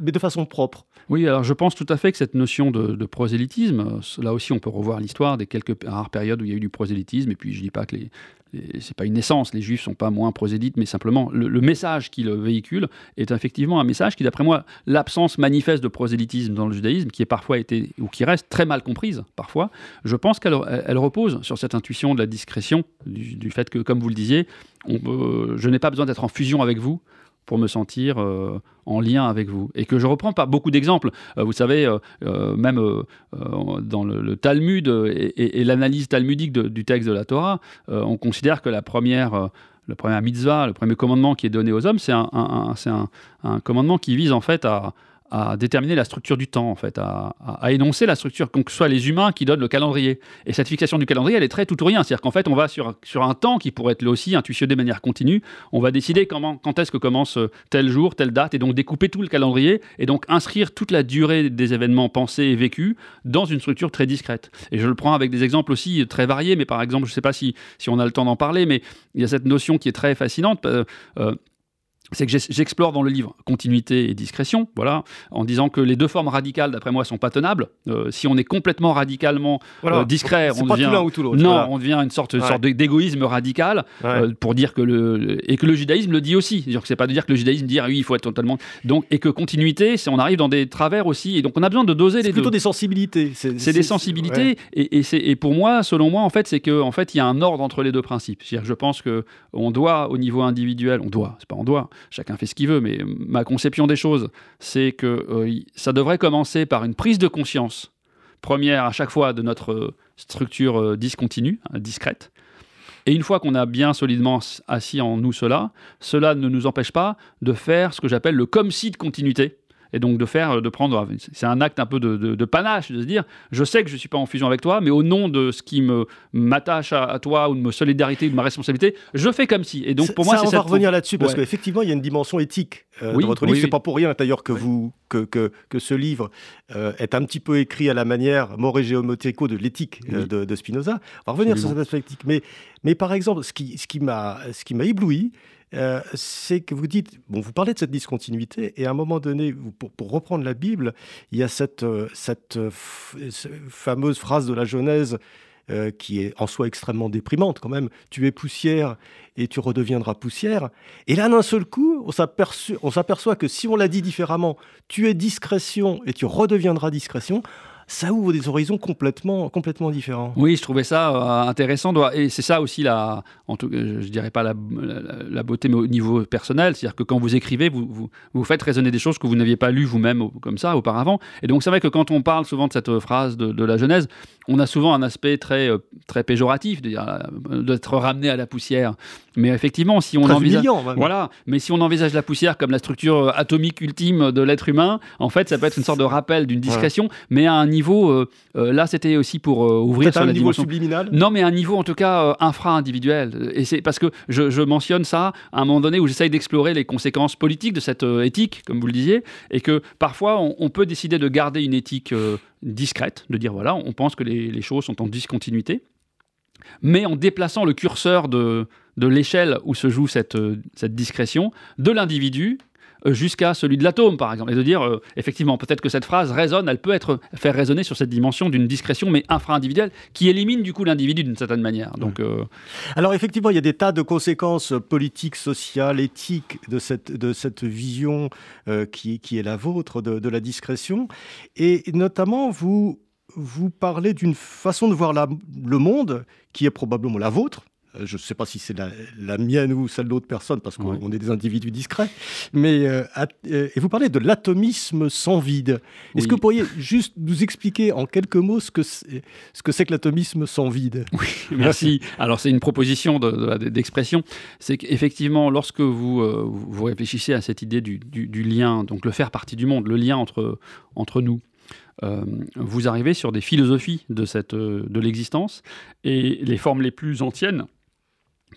mais de façon propre. Oui, alors je pense tout à fait que cette notion de, prosélytisme, là aussi on peut revoir l'histoire des quelques rares périodes où il y a eu du prosélytisme, et puis je ne dis pas que les, c'est pas une naissance, les juifs sont pas moins prosélytes, mais simplement le, message qu'ils véhiculent est effectivement un message qui, d'après moi, l'absence manifeste de prosélytisme dans le judaïsme, qui est parfois été, ou qui reste très mal comprise parfois, je pense qu'elle elle repose sur cette intuition de la discrétion, du, fait que, comme vous le disiez, je n'ai pas besoin d'être en fusion avec vous pour me sentir euh, en lien avec vous. Et que je reprends par beaucoup d'exemples. Euh, vous savez, euh, même dans le, Talmud et, l'analyse talmudique du texte de la Torah, on considère que la première le premier mitzvah, le premier commandement qui est donné aux hommes, c'est un, un, commandement qui vise en fait à, à déterminer la structure du temps, en fait, à, énoncer la structure, que ce soit les humains qui donnent le calendrier. Et cette fixation du calendrier, elle est très tout ou rien. C'est-à-dire qu'en fait, on va sur, sur un temps qui pourrait être là aussi intuitionné de manière continue. On va décider quand est-ce que commence euh, tel jour, telle date, et donc découper tout le calendrier, et donc inscrire toute la durée des événements pensés et vécus dans une structure très discrète. Et je le prends avec des exemples aussi très variés, mais par exemple, je ne sais pas si, si on a le temps d'en parler, mais il y a cette notion qui est très fascinante. Euh, euh, c'est que j'explore dans le livre continuité et discrétion, voilà, en disant que les deux formes radicales, d'après moi, sont pas tenables. Euh, si on est complètement radicalement euh, discret, on devient non, on devient une sorte, sorte d'égoïsme radical euh, pour dire que le et que le judaïsme le dit aussi. C'est-à-dire que c'est pas de dire que le judaïsme dit ah oui, il faut être totalement donc et que continuité, c'est on arrive dans des travers aussi et donc on a besoin de doser les deux. C'est plutôt des sensibilités. C'est des sensibilités et, et, et pour moi, selon moi, en fait, c'est que en fait, il y a un ordre entre les deux principes. Je pense que on doit au niveau individuel, on doit, c'est pas on doit chacun fait ce qu'il veut, mais ma conception des choses, c'est que euh, ça devrait commencer par une prise de conscience première à chaque fois de notre euh, structure euh, discontinue, hein, discrète. Et une fois qu'on a bien solidement assis en nous cela, cela ne nous empêche pas de faire ce que j'appelle le comme si de continuité et donc de faire, euh, de prendre, c'est un acte un peu de, panache, de se dire, je sais que je ne suis pas en fusion avec toi, mais au nom de ce qui me m'attache à, toi ou de ma solidarité ou de ma responsabilité, je fais comme si. Et donc pour moi, c'est on va revenir là-dessus parce qu'effectivement, il y a une dimension éthique euh, dans votre livre. Ce c'est pas pour rien d'ailleurs que vous que, que, que, ce livre euh, est un petit peu écrit à la manière géométrico de l'éthique de, Spinoza. On va revenir sur cette aspect éthique, mais mais par exemple, ce qui ce qui m'a ce qui m'a ébloui, euh, c'est que vous dites, bon, vous parlez de cette discontinuité, et à un moment donné, pour, reprendre la Bible, il y a cette, euh, euh, fameuse phrase de la Genèse qui est en soi extrêmement déprimante quand même. Tu es poussière et tu redeviendras poussière. Et là, d'un seul coup, on s'aperçoit que si on l'a dit différemment, tu es discrétion et tu redeviendras discrétion, ça ouvre des horizons complètement, complètement différents. Oui, je trouvais ça euh, intéressant. Et c'est ça aussi, la, en tout, je dirais pas la, la, beauté, mais au niveau personnel. C'est-à-dire que quand vous écrivez, vous, vous, faites résonner des choses que vous n'aviez pas lues vous-même comme ça auparavant. Et donc, c'est vrai que quand on parle souvent de cette phrase de, la Genèse, on a souvent un aspect très, euh, très péjoratif, euh, d'être ramené à la poussière. Mais effectivement, si on envisage, voilà, mais si on envisage la poussière comme la structure atomique ultime de l'être humain, en fait, ça peut être une sorte de rappel d'une discrétion, mais à un niveau, euh, euh, là, c'était aussi pour euh, ouvrir sur un la niveau subliminal. Non, mais un niveau en tout cas infra-individuel. Et c'est parce que je, mentionne ça à un moment donné où j'essaye d'explorer les conséquences politiques de cette éthique, comme vous le disiez, et que parfois on, peut décider de garder une éthique discrète, de dire voilà, on pense que les, les choses sont en discontinuité, mais en déplaçant le curseur de, de l'échelle où se joue cette, cette discrétion de l'individu jusqu'à celui de l'atome, par exemple, et de dire, euh, effectivement, peut-être que cette phrase résonne, elle peut être faire résonner sur cette dimension d'une discrétion, mais infra-individuelle, qui élimine du coup l'individu d'une certaine manière. Donc, euh, Alors effectivement, il y a des tas de conséquences politiques, sociales, éthiques de cette, de cette vision qui, qui est la vôtre de, de la discrétion, et notamment vous vous parlez d'une façon de voir la, le monde qui est probablement la vôtre, euh, je ne sais pas si c'est la, mienne ou celle d'autres personnes, parce qu'on est des individus discrets, mais euh, euh, et vous parlez de l'atomisme sans vide. Est-ce que vous pourriez juste nous expliquer en quelques mots ce que c'est, ce que, c'est que l'atomisme sans vide? Oui, merci. Alors c'est une proposition d'expression. c'est qu'effectivement, lorsque vous, vous réfléchissez à cette idée du, du, lien, donc le faire partie du monde, le lien entre, entre nous, vous arrivez sur des philosophies de, cette, de l'existence et les formes les plus anciennes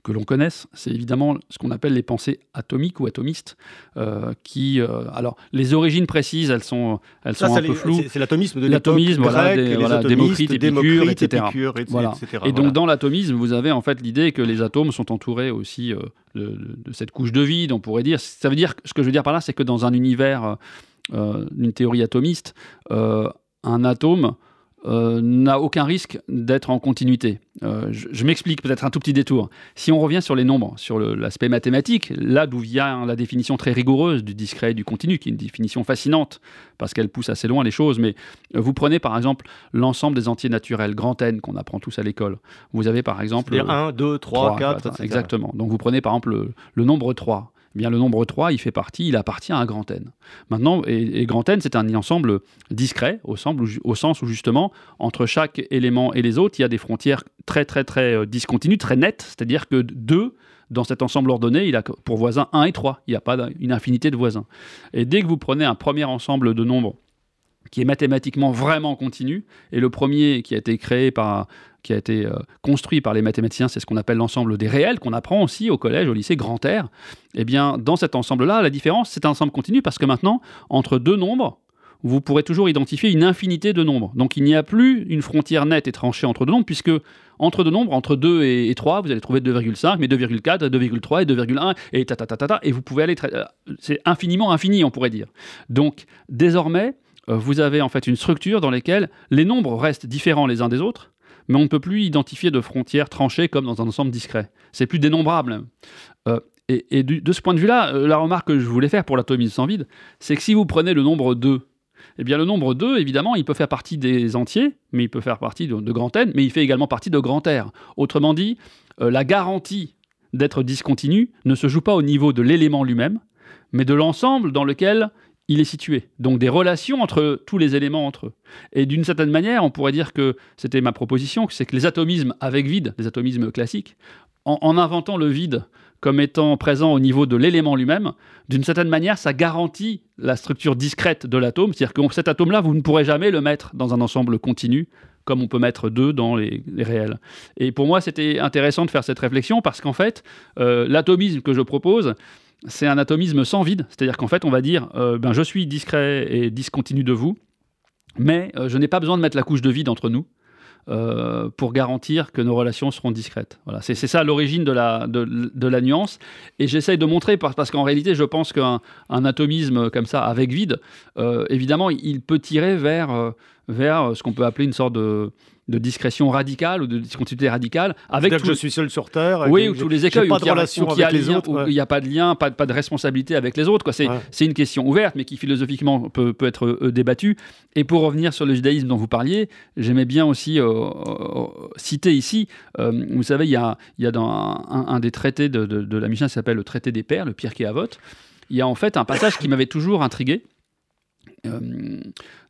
que l'on connaisse, c'est évidemment ce qu'on appelle les pensées atomiques ou atomistes, euh, qui, euh, alors, les origines précises, elles sont, elles sont un peu floues. C'est l'atomisme de l'atomisme, voilà, Démocrite, Épicure, etc. Et donc, dans l'atomisme, vous avez en fait l'idée que les atomes sont entourés aussi euh, de, cette couche de vide, on pourrait dire. Ça veut dire, ce que je veux dire par là, c'est que dans un univers, une théorie atomiste, un atome euh, n'a aucun risque d'être en continuité. Euh, je, m'explique peut-être un tout petit détour. Si on revient sur les nombres, sur l'aspect mathématique, là d'où vient la définition très rigoureuse du discret et du continu, qui est une définition fascinante, parce qu'elle pousse assez loin les choses, mais euh, vous prenez par exemple l'ensemble des entiers naturels, grand N, qu'on apprend tous à l'école. Vous avez par exemple... 1, 2, 3, 4, Exactement. Donc vous prenez par exemple le, le nombre 3. Eh bien, le nombre 3, il fait partie, il appartient à grand N. Maintenant, et, grand N, c'est un ensemble discret, au, au, sens où justement, entre chaque élément et les autres, il y a des frontières très, très, très euh, discontinues, très nettes, c'est-à-dire que 2 dans cet ensemble ordonné, il a pour voisins 1 et 3. Il n'y a pas une infinité de voisins. Et dès que vous prenez un premier ensemble de nombres qui est mathématiquement vraiment continu, et le premier qui a été créé par, qui a été euh, construit par les mathématiciens, c'est ce qu'on appelle l'ensemble des réels, qu'on apprend aussi au collège, au lycée, grand R. Eh bien, dans cet ensemble-là, la différence, c'est un ensemble continu parce que maintenant, entre deux nombres, vous pourrez toujours identifier une infinité de nombres. Donc il n'y a plus une frontière nette et tranchée entre deux nombres, puisque entre deux nombres, entre 2 et, 3, vous allez trouver 2,5, mais 2,4, 2,3 et 2,1, et ta, ta, ta, ta, et vous pouvez aller... Euh, c'est infiniment infini, on pourrait dire. Donc désormais, vous avez en fait une structure dans laquelle les nombres restent différents les uns des autres, mais on ne peut plus identifier de frontières tranchées comme dans un ensemble discret. C'est plus dénombrable. Euh, et, de ce point de vue-là, euh, la remarque que je voulais faire pour l'atomisme sans vide, c'est que si vous prenez le nombre 2, eh bien le nombre 2, évidemment, il peut faire partie des entiers, mais il peut faire partie de, grand N, mais il fait également partie de grand R. Autrement dit, la garantie d'être discontinu ne se joue pas au niveau de l'élément lui-même, mais de l'ensemble dans lequel il est situé. Donc des relations entre tous les éléments entre eux. Et d'une certaine manière, on pourrait dire que c'était ma proposition, c'est que les atomismes avec vide, les atomismes classiques, en, inventant le vide comme étant présent au niveau de l'élément lui-même, d'une certaine manière, ça garantit la structure discrète de l'atome. C'est-à-dire que cet atome-là, vous ne pourrez jamais le mettre dans un ensemble continu, comme on peut mettre deux dans les, réels. Et pour moi, c'était intéressant de faire cette réflexion parce qu'en fait, euh, l'atomisme que je propose, c'est un atomisme sans vide. C'est-à-dire qu'en fait, on va dire euh, ben, je suis discret et discontinu de vous, mais euh, je n'ai pas besoin de mettre la couche de vide entre nous. Euh, pour garantir que nos relations seront discrètes. Voilà, c'est ça l'origine de la, de, la nuance. Et j'essaye de montrer, parce, parce qu'en réalité, je pense qu'un atomisme comme ça, avec vide, évidemment, il peut tirer vers, vers ce qu'on peut appeler une sorte de, de discrétion radicale ou de discontinuité radicale. Avec que je suis seul sur Terre. Oui, ou tous les écueils. Pas de relation avec les autres. Il n'y a pas de lien, pas, pas de responsabilité avec les autres. C'est une question ouverte, mais qui philosophiquement peut, peut être euh, débattue. Et pour revenir sur le judaïsme dont vous parliez, j'aimais bien aussi euh, euh, citer ici, vous savez, il y a, y a dans un, des traités de, de, la Mishnah qui s'appelle le traité des pères, le Pirkei Avot, il y a en fait un passage qui m'avait toujours intrigué.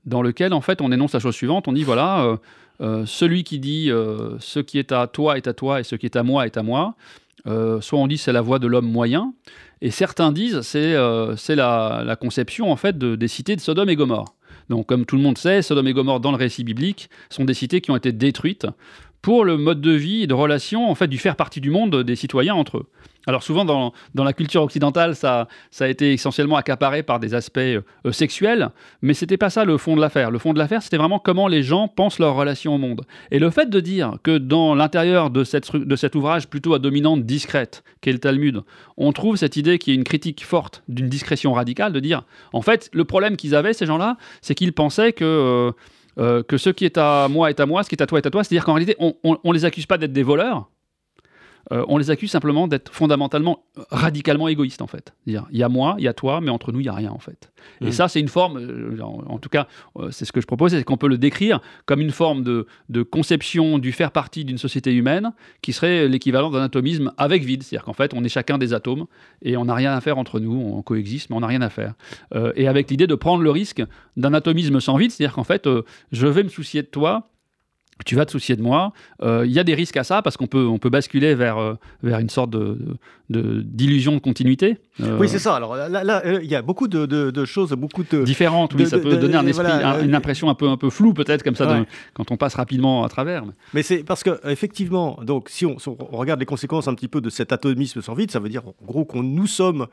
Dans lequel en fait on énonce la chose suivante, on dit voilà, euh, celui qui dit euh, ce qui est à toi est à toi et ce qui est à moi est à moi, euh, soit on dit c'est la voix de l'homme moyen, et certains disent c'est la, la, conception en fait de, des cités de Sodome et Gomorre. Donc comme tout le monde sait, Sodome et Gomorre dans le récit biblique sont des cités qui ont été détruites pour le mode de vie et de relation en fait du faire partie du monde des citoyens entre eux. Alors souvent dans, la culture occidentale, ça, ça, a été essentiellement accaparé par des aspects euh, sexuels, mais c'était pas ça le fond de l'affaire. Le fond de l'affaire, c'était vraiment comment les gens pensent leur relation au monde. Et le fait de dire que dans l'intérieur de, de cet ouvrage plutôt à dominante discrète, qu'est le Talmud, on trouve cette idée qui est une critique forte d'une discrétion radicale, de dire, en fait, le problème qu'ils avaient, ces gens-là, c'est qu'ils pensaient que... Euh, euh, que ce qui est à moi est à moi, ce qui est à toi est à toi. C'est-à-dire qu'en réalité, on ne les accuse pas d'être des voleurs, euh, on les accuse simplement d'être fondamentalement, radicalement égoïstes en fait. Il y a moi, il y a toi, mais entre nous, il n'y a rien en fait. Et mmh. ça, c'est une forme, euh, en, tout cas, euh, c'est ce que je propose, c'est qu'on peut le décrire comme une forme de, conception du faire partie d'une société humaine qui serait l'équivalent d'un atomisme avec vide. C'est-à-dire qu'en fait, on est chacun des atomes et on n'a rien à faire entre nous, on coexiste, mais on n'a rien à faire. et avec l'idée de prendre le risque d'un atomisme sans vide, c'est-à-dire qu'en fait, je vais me soucier de toi, tu vas te soucier de moi. Euh, il y a des risques à ça parce qu'on peut, on peut basculer vers, euh, vers une sorte de, d'illusion de, continuité. Euh, oui, c'est ça. Alors là, il y a beaucoup de, choses, beaucoup de différentes. Oui, ça peut donner un esprit, une impression un peu, un peu floue peut-être comme ça quand on passe rapidement à travers. Mais c'est parce que effectivement, donc si on, regarde les conséquences un petit peu de cet atomisme sans vide, ça veut dire en gros qu'on nous sommes,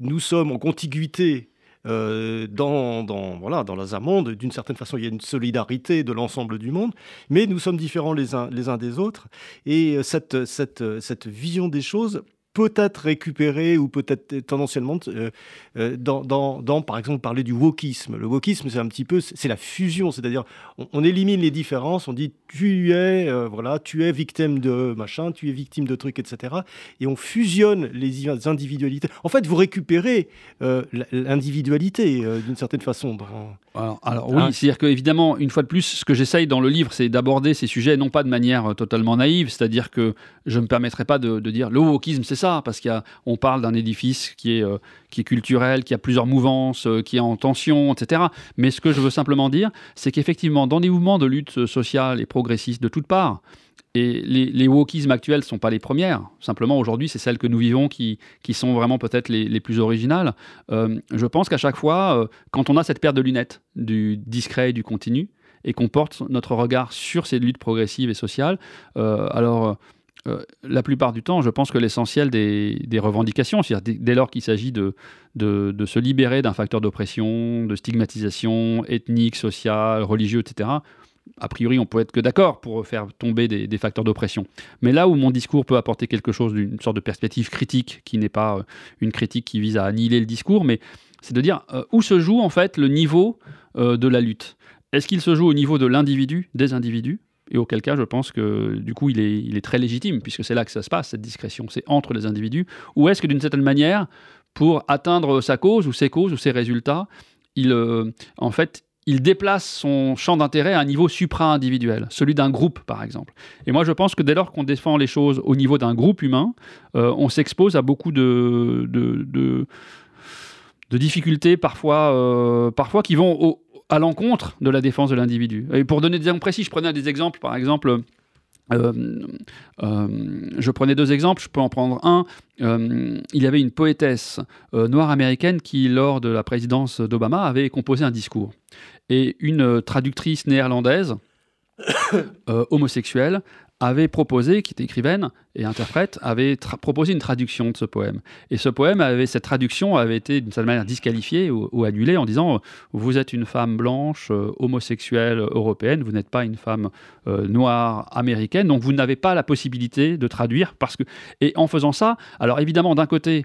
nous sommes en contiguïté euh, dans, dans, voilà, dans un monde. D'une certaine façon, il y a une solidarité de l'ensemble du monde, mais nous sommes différents les uns, les uns des autres. Et euh, cette, cette, cette vision des choses peut-être récupéré ou peut-être tendanciellement euh, euh, dans, dans, par exemple, parler du wokisme. Le wokisme, c'est un petit peu, c'est la fusion, c'est-à-dire on, élimine les différences, on dit tu es, euh, voilà, tu es victime de machin, tu es victime de trucs, etc. Et on fusionne les individualités. En fait, vous récupérez l'individualité d'une certaine façon. Alors, oui, hein c'est-à-dire qu'évidemment, une fois de plus, ce que j'essaye dans le livre, c'est d'aborder ces sujets non pas de manière totalement naïve, c'est-à-dire que je ne me permettrai pas de, de dire le wokisme, c'est ça, parce qu'on parle d'un édifice qui est, euh, qui est culturel, qui a plusieurs mouvances, euh, qui est en tension, etc. Mais ce que je veux simplement dire, c'est qu'effectivement, dans des mouvements de lutte sociale et progressiste de toutes parts, Et les, les wokismes actuels ne sont pas les premières. Simplement, aujourd'hui, c'est celles que nous vivons qui, qui sont vraiment peut-être les, les, plus originales. Euh, je pense qu'à chaque fois, quand on a cette paire de lunettes du discret et du continu, et qu'on porte notre regard sur ces luttes progressives et sociales, alors euh, la plupart du temps, je pense que l'essentiel des, revendications, c'est-à-dire dès, lors qu'il s'agit de, se libérer d'un facteur d'oppression, de stigmatisation ethnique, sociale, religieux, etc., a priori, on peut être que d'accord pour faire tomber des, facteurs d'oppression. Mais là où mon discours peut apporter quelque chose d'une sorte de perspective critique, qui n'est pas euh, une critique qui vise à annihiler le discours, mais c'est de dire euh, où se joue en fait le niveau de la lutte? Est-ce qu'il se joue au niveau de l'individu, des individus? Et auquel cas, je pense que du coup, il est, très légitime, puisque c'est là que ça se passe, cette discrétion, c'est entre les individus. Ou est-ce que d'une certaine manière, pour atteindre sa cause ou ses causes ou ses résultats, il, euh, en fait, il déplace son champ d'intérêt à un niveau supra-individuel, celui d'un groupe par exemple. Et moi je pense que dès lors qu'on défend les choses au niveau d'un groupe humain, euh, on s'expose à beaucoup de, difficultés parfois, euh, parfois qui vont au, à l'encontre de la défense de l'individu. Et pour donner des exemples précis, je prenais des exemples, par exemple, euh, euh, je prenais deux exemples, je peux en prendre un. Euh, il y avait une poétesse noire américaine qui, lors de la présidence d'Obama, avait composé un discours. Et une traductrice néerlandaise, homosexuelle, avait proposé, qui était écrivaine et interprète, avait proposé une traduction de ce poème. Et ce poème, avait, cette traduction avait été d'une certaine manière disqualifiée ou, annulée en disant Vous êtes une femme blanche, euh, homosexuelle, européenne, vous n'êtes pas une femme euh, noire américaine, donc vous n'avez pas la possibilité de traduire. parce que Et en faisant ça, alors évidemment, d'un côté,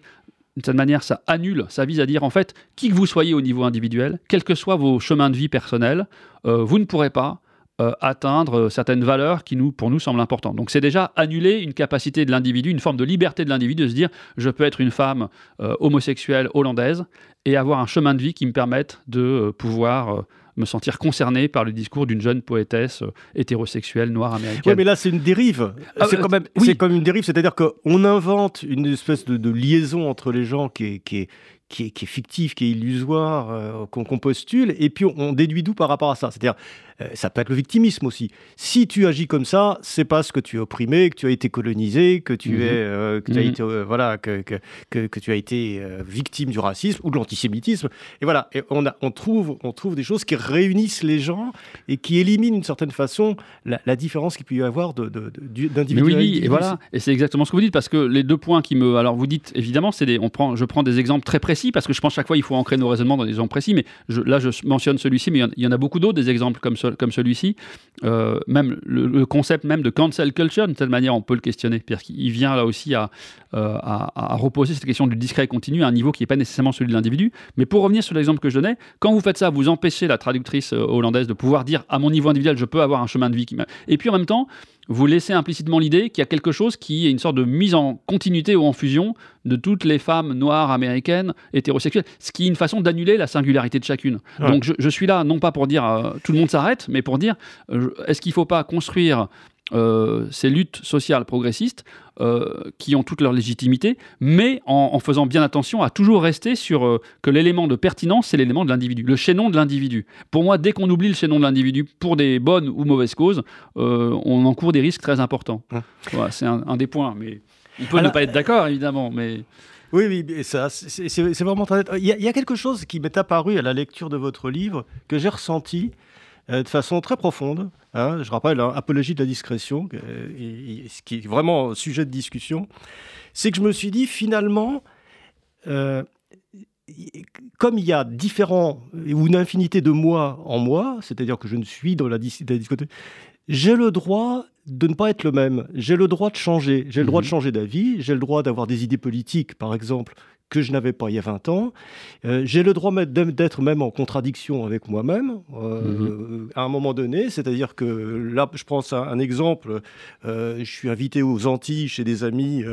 d'une certaine manière, ça annule, ça vise à dire en fait, qui que vous soyez au niveau individuel, quels que soient vos chemins de vie personnels, euh, vous ne pourrez pas euh, atteindre certaines valeurs qui, nous, pour nous, semblent importantes. Donc c'est déjà annuler une capacité de l'individu, une forme de liberté de l'individu de se dire je peux être une femme euh, homosexuelle hollandaise et avoir un chemin de vie qui me permette de euh, pouvoir me sentir concerné par le discours d'une jeune poétesse hétérosexuelle noire américaine. Oui, mais là, c'est une dérive. Ah, c'est quand même, comme une dérive, c'est-à-dire qu'on invente une espèce de, liaison entre les gens qui qui est, qui est, qui est fictif, qui est illusoire, euh, qu'on postule, et puis on, déduit d'où par rapport à ça. C'est-à-dire, euh, ça peut être le victimisme aussi. Si tu agis comme ça, c'est parce que tu es opprimé, que tu as été colonisé, que tu es, euh, que, tu as été, voilà, que, que, que, tu as été victime du racisme ou de l'antisémitisme. Et voilà, et on, a, on, trouve, on trouve des choses qui réunissent les gens et qui éliminent d'une certaine façon la, différence qu'il peut y avoir d'individualité. De, oui, oui, et voilà, et c'est exactement ce que vous dites, parce que les deux points qui me... Alors vous dites, évidemment, c'est des, on prend, je prends des exemples très précis parce que je pense chaque fois il faut ancrer nos raisonnements dans des exemples précis, mais là je mentionne celui-ci, mais il y, en a beaucoup d'autres, des exemples comme, comme celui-ci. Euh, même le, concept même de cancel culture, de telle manière on peut le questionner, parce qu'il vient là aussi à, euh, à, reposer cette question du discret continu à un niveau qui n'est pas nécessairement celui de l'individu. Mais pour revenir sur l'exemple que je donnais, quand vous faites ça, vous empêchez la traductrice euh, hollandaise de pouvoir dire à mon niveau individuel, je peux avoir un chemin de vie qui Et puis en même temps, vous laissez implicitement l'idée qu'il y a quelque chose qui est une sorte de mise en continuité ou en fusion de toutes les femmes noires américaines hétérosexuelles, ce qui est une façon d'annuler la singularité de chacune. Donc je, suis là non pas pour dire euh, tout le monde s'arrête, mais pour dire euh, est-ce qu'il ne faut pas construire euh, ces luttes sociales progressistes euh, qui ont toute leur légitimité, mais en, faisant bien attention à toujours rester sur euh, que l'élément de pertinence, c'est l'élément de l'individu, le chaînon de l'individu. Pour moi, dès qu'on oublie le chaînon de l'individu pour des bonnes ou mauvaises causes, on encourt des risques très importants. c'est un, des points, mais on peut ne pas être d'accord, évidemment, mais... Oui, oui, ça, c'est vraiment très... Il y, a, il y a quelque chose qui m'est apparu à la lecture de votre livre que j'ai ressenti de façon très profonde. Hein, je rappelle, hein, apologie de la discrétion, ce qui est vraiment sujet de discussion, c'est que je me suis dit finalement, euh, comme il y a différents ou une infinité de moi en moi, c'est-à-dire que je ne suis dans la, discothèque, j'ai le droit de ne pas être le même. J'ai le droit de changer. J'ai le droit de mmh changer d'avis. J'ai le droit d'avoir des idées politiques, par exemple, que je n'avais pas il y a 20 ans. Euh, j'ai le droit d'être même en contradiction avec moi-même euh, mhm. à un moment donné. C'est-à-dire que là, je prends un, un exemple. Euh, je suis invité aux Antilles chez des amis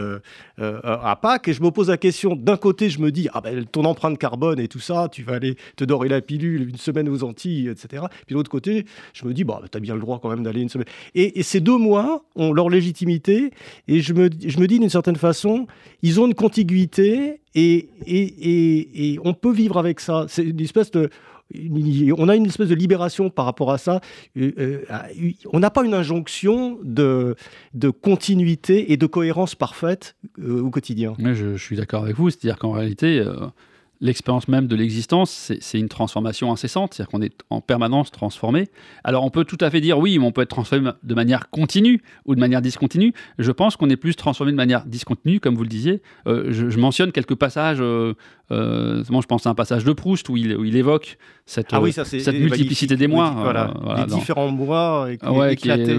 à Pâques et je me pose la question. D'un côté, je me dis ah ben ton empreinte carbone et tout ça, tu vas aller te dorer la pilule une semaine aux Antilles, etc. Puis de l'autre côté, je me dis bah as bien le droit quand même d'aller une semaine. Et, et, ces deux mois ont leur légitimité et je me je me dis d'une certaine façon, ils ont une contiguïté et, et, et, on peut vivre avec ça. C'est une espèce de. on a une espèce de libération par rapport à ça. on n'a pas une injonction de, de continuité et de cohérence parfaite au quotidien. Mais je suis d'accord avec vous, c'est-à-dire qu'en réalité l'expérience même de l'existence, c'est une transformation incessante, c'est-à-dire qu'on est en permanence transformé. Alors on peut tout à fait dire oui, mais on peut être transformé de manière continue ou de manière discontinue. Je pense qu'on est plus transformé de manière discontinue, comme vous le disiez. Euh, je, mentionne quelques passages, euh, euh, moi je pense à un passage de Proust où il, où il évoque cette, ah cette multiplicité des mois. Voilà, les différents mois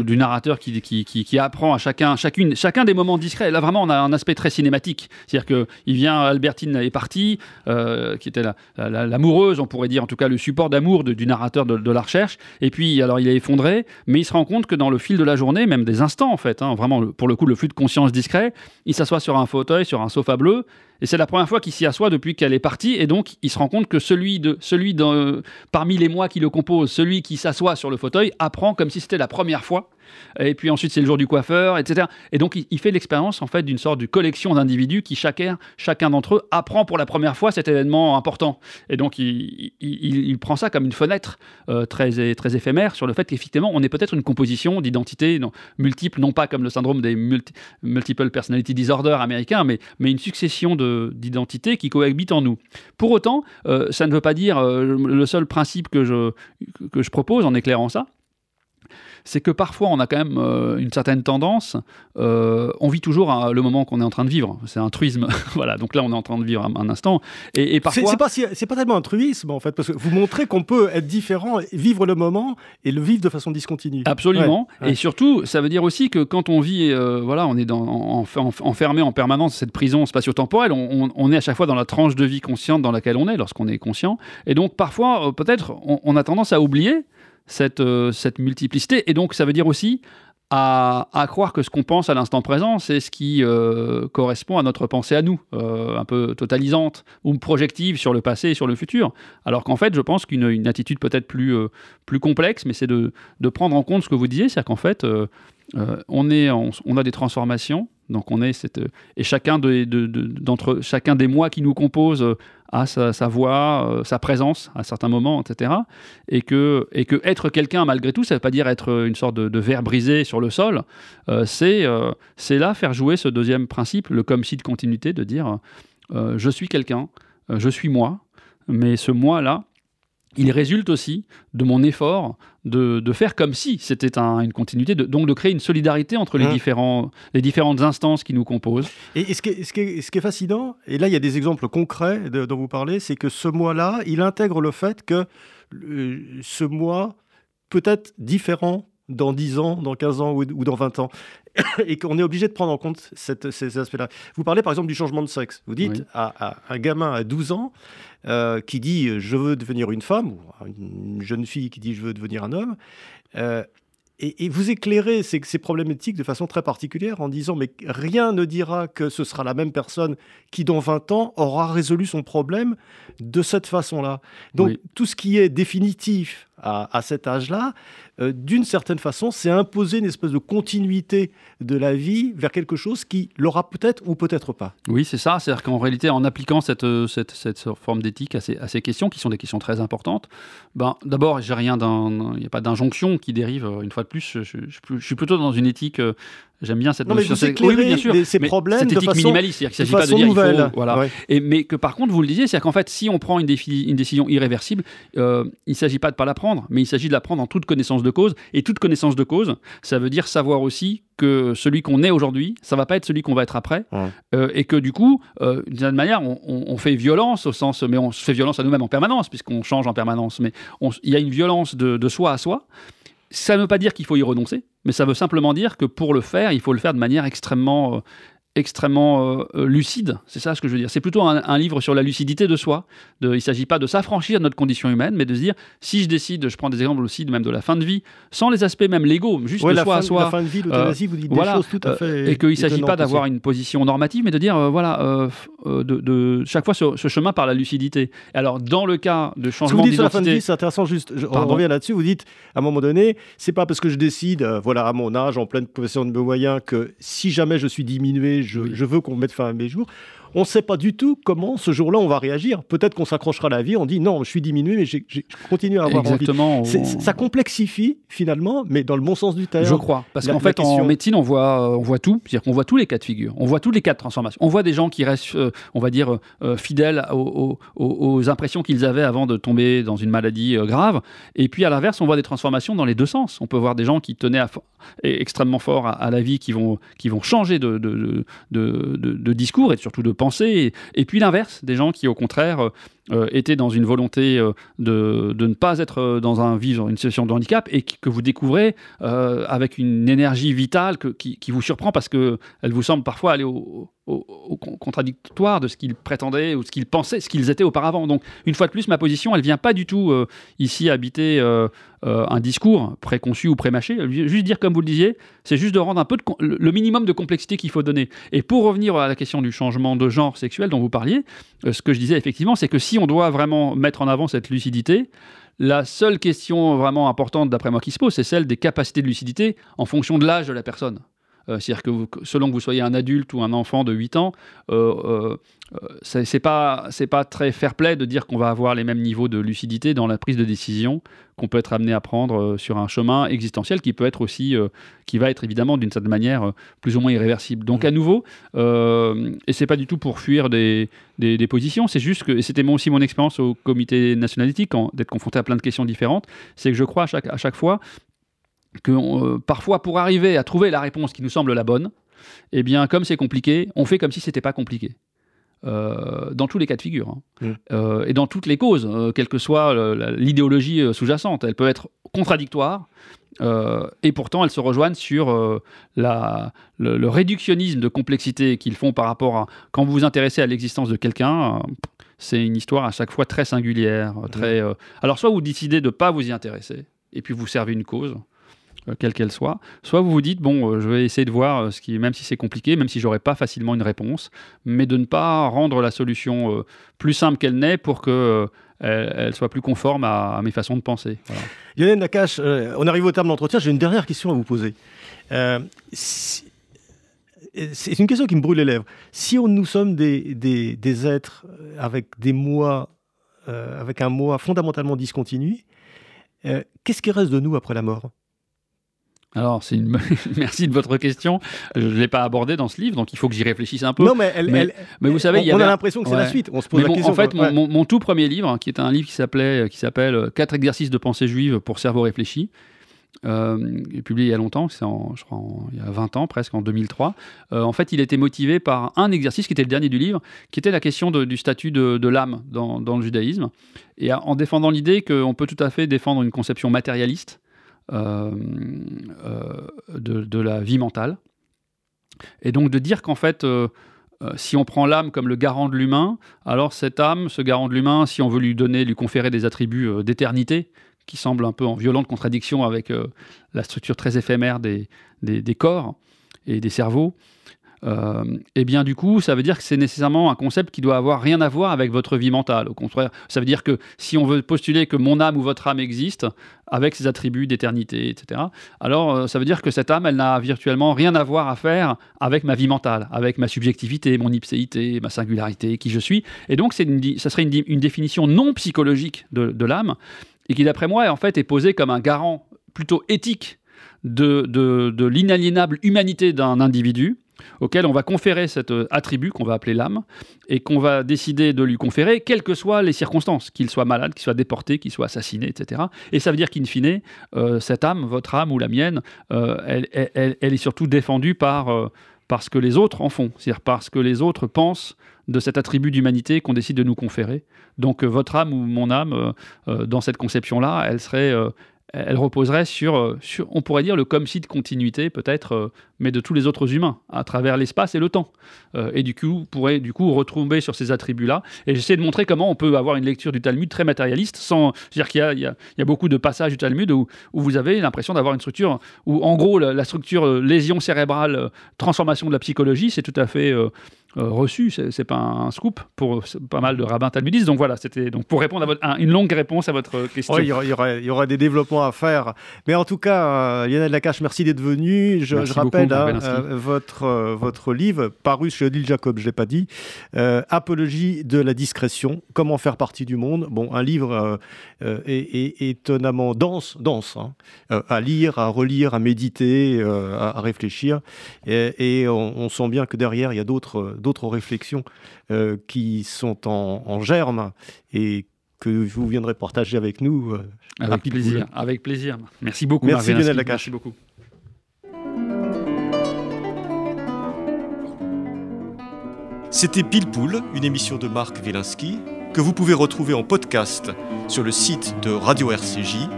du narrateur qui, qui, qui, apprend à chacun, chacune, chacun des moments discrets. Là vraiment on a un aspect très cinématique. C'est-à-dire qu'il vient, Albertine est partie. Euh, qui était l'amoureuse, on pourrait dire en tout cas le support d'amour du narrateur de, la recherche. Et puis, alors il est effondré, mais il se rend compte que dans le fil de la journée, même des instants en fait, hein, vraiment pour le coup le flux de conscience discret, il s'assoit sur un fauteuil, sur un sofa bleu, et c'est la première fois qu'il s'y assoit depuis qu'elle est partie. Et donc, il se rend compte que celui, de, celui parmi les mois qui le composent, celui qui s'assoit sur le fauteuil, apprend comme si c'était la première fois et puis ensuite c'est le jour du coiffeur, etc. Et donc il, fait l'expérience en fait d'une sorte de collection d'individus qui chacun, chacun d'entre eux apprend pour la première fois cet événement important. Et donc il, prend ça comme une fenêtre euh, très, très éphémère sur le fait qu'effectivement on est peut-être une composition d'identités multiples, non pas comme le syndrome des multiple personality disorder américains, mais, mais une succession d'identités qui cohabitent en nous. Pour autant, euh, ça ne veut pas dire euh, le seul principe que je, que je propose en éclairant ça, c'est que parfois on a quand même euh, une certaine tendance, euh, on vit toujours hein, le moment qu'on est en train de vivre. C'est un truisme, voilà. Donc là, on est en train de vivre un, instant. Et, parfois, c'est pas c'est pas tellement un truisme en fait, parce que vous montrez qu'on peut être différent, vivre le moment et le vivre de façon discontinue. Absolument. Et surtout, ça veut dire aussi que quand on vit, euh, voilà, on est dans, enfermé en permanence cette prison spatio-temporelle. On, est à chaque fois dans la tranche de vie consciente dans laquelle on est lorsqu'on est conscient. Et donc parfois, peut-être, on a tendance à oublier cette, euh, cette multiplicité. Et donc, ça veut dire aussi à, croire que ce qu'on pense à l'instant présent, c'est ce qui euh, correspond à notre pensée à nous, euh, un peu totalisante ou projective sur le passé et sur le futur. Alors qu'en fait, je pense qu'une attitude peut-être plus, complexe, mais c'est de, de, prendre en compte ce que vous disiez, c'est-à-dire qu'en fait, on, est, on, a des transformations, donc on est cette et chacun de, d'entre chacun des mois qui nous composent à sa, voix, euh, sa présence à certains moments, etc. Et que, et que être quelqu'un malgré tout, ça ne veut pas dire être une sorte de, verre brisé sur le sol. Euh, c'est euh, c'est là faire jouer ce deuxième principe, le comme si de continuité, de dire je suis quelqu'un, je suis moi, mais ce moi-là, il résulte aussi de mon effort de, faire comme si c'était une continuité, donc de créer une solidarité entre les, mmh. différents, les différentes instances qui nous composent. Et, ce, qui est, ce, qui est, ce, qui est, fascinant, et là il y a des exemples concrets dont vous parlez, c'est que ce moi-là, il intègre le fait que ce moi peut être différent dans 10 ans, dans 15 ans ou, dans 20 ans. et qu'on est obligé de prendre en compte ces aspects-là. Vous parlez par exemple du changement de sexe. Vous dites à, un gamin à 12 ans euh, qui dit je veux devenir une femme, ou une jeune fille qui dit je veux devenir un homme, euh, et, vous éclairez ces, ces, problématiques de façon très particulière en disant mais rien ne dira que ce sera la même personne qui dans 20 ans aura résolu son problème de cette façon-là. Donc tout ce qui est définitif à, cet âge-là, euh, d'une certaine façon, c'est imposer une espèce de continuité de la vie vers quelque chose qui l'aura peut-être ou peut-être pas. Oui, c'est ça. C'est-à-dire qu'en réalité, en appliquant cette, euh, cette, cette forme d'éthique à ces, questions, qui sont des questions très importantes, ben, d'abord, il n'y a pas d'injonction qui dérive, euh, une fois de plus. Je, suis plutôt dans une éthique J'aime bien cette non, notion. Mais vous oui, bien sûr. ces problèmes cette éthique minimaliste, c'est-à-dire qu'il ne s'agit pas de dire nouvelle. il faut, voilà. Et, mais que par contre, vous le disiez, c'est qu'en fait, si on prend une, une décision irréversible, euh, il ne s'agit pas de ne pas la prendre, mais il s'agit de la prendre en toute connaissance de cause. Et toute connaissance de cause, ça veut dire savoir aussi que celui qu'on est aujourd'hui, ça va pas être celui qu'on va être après, euh, et que du coup, euh, d'une certaine manière, on, on, fait violence au sens, mais on fait violence à nous-mêmes en permanence, puisqu'on change en permanence. Mais il y a une violence de, de soi à soi. Ça ne veut pas dire qu'il faut y renoncer, mais ça veut simplement dire que pour le faire, il faut le faire de manière extrêmement euh, extrêmement euh, euh, lucide, c'est ça ce que je veux dire. C'est plutôt un, livre sur la lucidité de soi. De, il ne s'agit pas de s'affranchir de notre condition humaine, mais de se dire, si je décide, je prends des exemples aussi même de la fin de vie, sans les aspects même légaux, juste de soi à soi. La fin de vie, l'euthanasie, vous dites des choses tout à fait. et qu'il ne s'agit pas d'avoir une position normative, mais de dire, voilà, de, de, chaque fois ce, chemin par la lucidité. Alors, dans le cas de changement d'identité... Vous dites sur la fin de vie, c'est intéressant, juste, je, on revient là-dessus, vous dites, à un moment donné, c'est pas parce que je décide, voilà, à mon âge, en pleine possession de mes moyens, que si jamais je suis diminué, je, je veux qu'on fin à mes jours. On ne sait pas du tout comment ce jour-là on va réagir. Peut-être qu'on s'accrochera à la vie, on dit non, je suis diminué, mais je continue à avoir Exactement, envie. Ça complexifie finalement, mais dans le bon sens du terme. Je crois, parce qu'en fait, en médecine, on voit, on voit tout, c'est-à-dire qu'on voit tous les cas de figure, on voit tous les cas de transformation. On voit des gens qui restent, euh, on va dire, euh, fidèles aux, impressions qu'ils avaient avant de tomber dans une maladie euh, grave, et puis à l'inverse, on voit des transformations dans les deux sens. On peut voir des gens qui tenaient extrêmement fort à, la vie, qui vont, qui vont changer de, de, de, de discours et surtout de pensée, et, puis l'inverse, des gens qui au contraire euh, étaient dans une volonté euh, de, de, ne pas être euh, dans un vivre une situation de handicap et que vous découvrez avec une énergie vitale qui, qui, vous surprend parce qu'elle vous semble parfois aller au, contradictoire de ce qu'ils prétendaient ou ce qu'ils pensaient, ce qu'ils étaient auparavant. Donc, une fois de plus, ma position, elle vient pas du tout euh, ici habiter euh, euh, un discours préconçu ou prémâché. Juste dire, comme vous le disiez, c'est juste de rendre un peu le minimum de complexité qu'il faut donner. Et pour revenir à la question du changement de genre sexuel dont vous parliez, ce que je disais effectivement, c'est que si on doit vraiment mettre en avant cette lucidité, la seule question vraiment importante, d'après moi, qui se pose, c'est celle des capacités de lucidité en fonction de l'âge de la personne. Euh, c'est-à-dire que selon que vous soyez un adulte ou un enfant de 8 ans, euh, euh, c'est pas pas très fair-play de dire qu'on va avoir les mêmes niveaux de lucidité dans la prise de décision qu'on peut être amené à prendre sur un chemin existentiel qui peut être aussi qui va être évidemment d'une certaine manière plus ou moins irréversible. Donc mmh. à nouveau, et c'est pas du tout pour fuir des, des, positions, c'est juste que et c'était aussi mon expérience au comité national éthique d'être confronté à plein de questions différentes, c'est que je crois à chaque à chaque fois que euh, parfois pour arriver à trouver la réponse qui nous semble la bonne, eh bien comme c'est compliqué, on fait comme si c'était pas compliqué. Euh, dans tous les cas de figure, hein. mmh. euh, et dans toutes les causes, quelle que soit l'idéologie sous-jacente. Elle peut être contradictoire, et pourtant elles se rejoignent sur la, le, réductionnisme de complexité qu'ils font par rapport à quand vous vous intéressez à l'existence de quelqu'un. c'est une histoire à chaque fois très singulière. Très, mmh. alors soit vous décidez de ne pas vous y intéresser, et puis vous servez une cause, quelle qu'elle soit. Soit vous vous dites, bon, euh, je vais essayer de voir euh, ce qui, même si c'est compliqué, même si j'aurais pas facilement une réponse, mais de ne pas rendre la solution plus simple qu'elle n'est pour que elle, soit plus conforme à, mes façons de penser. Voilà. Lionel Nakache, on arrive au terme de l'entretien. J'ai une dernière question à vous poser. c'est une question qui me brûle les lèvres. Si nous sommes des, des, des êtres avec des mois, avec un moi fondamentalement discontinu, qu'est-ce qui reste de nous après la mort? Alors, c'est une... merci de votre question. Je ne l'ai pas abordé dans ce livre, donc il faut que j'y réfléchisse un peu. Non, mais, elle, mais, vous savez, on, a l'impression que c'est la suite. On se pose la question. En fait, mon, tout premier livre, qui est un livre qui s'appelait, qui s'appelle euh, Quatre exercices de pensée juive pour cerveau réfléchi, euh, publié il y a longtemps, c'est je crois il y a 20 ans presque, en 2003. Euh, en fait, il était motivé par un exercice qui était le dernier du livre, qui était la question du statut de, l'âme dans, dans, le judaïsme, et en défendant l'idée qu'on peut tout à fait défendre une conception matérialiste euh, euh, de, la vie mentale. Et donc de dire qu'en fait, euh, si on prend l'âme comme le garant de l'humain, alors cette âme, ce garant de l'humain, si on veut lui donner, lui conférer des attributs d'éternité, qui semblent un peu en violente contradiction avec la structure très éphémère des, des, corps et des cerveaux, euh, et bien du coup, ça veut dire que c'est nécessairement un concept qui doit avoir rien à voir avec votre vie mentale. Au contraire, ça veut dire que si on veut postuler que mon âme ou votre âme existe, avec ses attributs d'éternité, etc., alors euh, ça veut dire que cette âme, elle n'a virtuellement rien à voir à faire avec ma vie mentale, avec ma subjectivité, mon ipséité, ma singularité, qui je suis. Et donc, une, ça serait une, définition non psychologique de, l'âme, et qui, d'après moi, en fait, est posée comme un garant plutôt éthique de, de l'inaliénable humanité d'un individu, auquel on va conférer cet euh, attribut qu'on va appeler l'âme et qu'on va décider de lui conférer, quelles que soient les circonstances, qu'il soit malade, qu'il soit déporté, qu'il soit assassiné, etc. Et ça veut dire qu'in fine, euh, cette âme, votre âme ou la mienne, euh, elle, est surtout défendue par, parce que les autres en font, c'est-à-dire parce que les autres pensent de cet attribut d'humanité qu'on décide de nous conférer. Donc votre âme ou mon âme, dans cette conception-là, elle serait, elle reposerait euh, sur, on pourrait dire, le comme si de continuité, peut-être, euh, mais de tous les autres humains, à travers l'espace et le temps. Euh, et du coup, pourrait du coup retrouver sur ces attributs-là. Et j'essaie de montrer comment on peut avoir une lecture du Talmud très matérialiste, sans dire qu'il y, y, a beaucoup de passages du Talmud où, vous avez l'impression d'avoir une structure où, en gros, la, structure lésion cérébrale, transformation de la psychologie, c'est tout à fait reçu, c'est pas un scoop pour pas mal de rabbins talmudistes. Donc voilà, c'était donc pour répondre à, votre, une longue réponse à votre question. il, y aurait, il, y aurait, des développements à faire. Mais en tout cas, Lionel Lacache, merci d'être venu. Je, rappelle hein, votre, votre livre, paru chez Odile Jacob, je ne l'ai pas dit, Apologie de la discrétion, comment faire partie du monde. Bon, un livre étonnamment dense, dense hein, à lire, à relire, à méditer, à, réfléchir. Et, on, sent bien que derrière, il y a d'autres réflexions euh, qui sont en, germe et que vous viendrez partager avec nous. Euh, avec plaisir, avec plaisir. Merci beaucoup. Merci Lionel Lacache. Merci beaucoup. C'était Pile Poule, une émission de Marc Wielinski que vous pouvez retrouver en podcast sur le site de Radio RCJ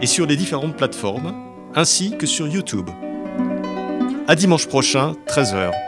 et sur les différentes plateformes, ainsi que sur YouTube. À dimanche prochain, 13h.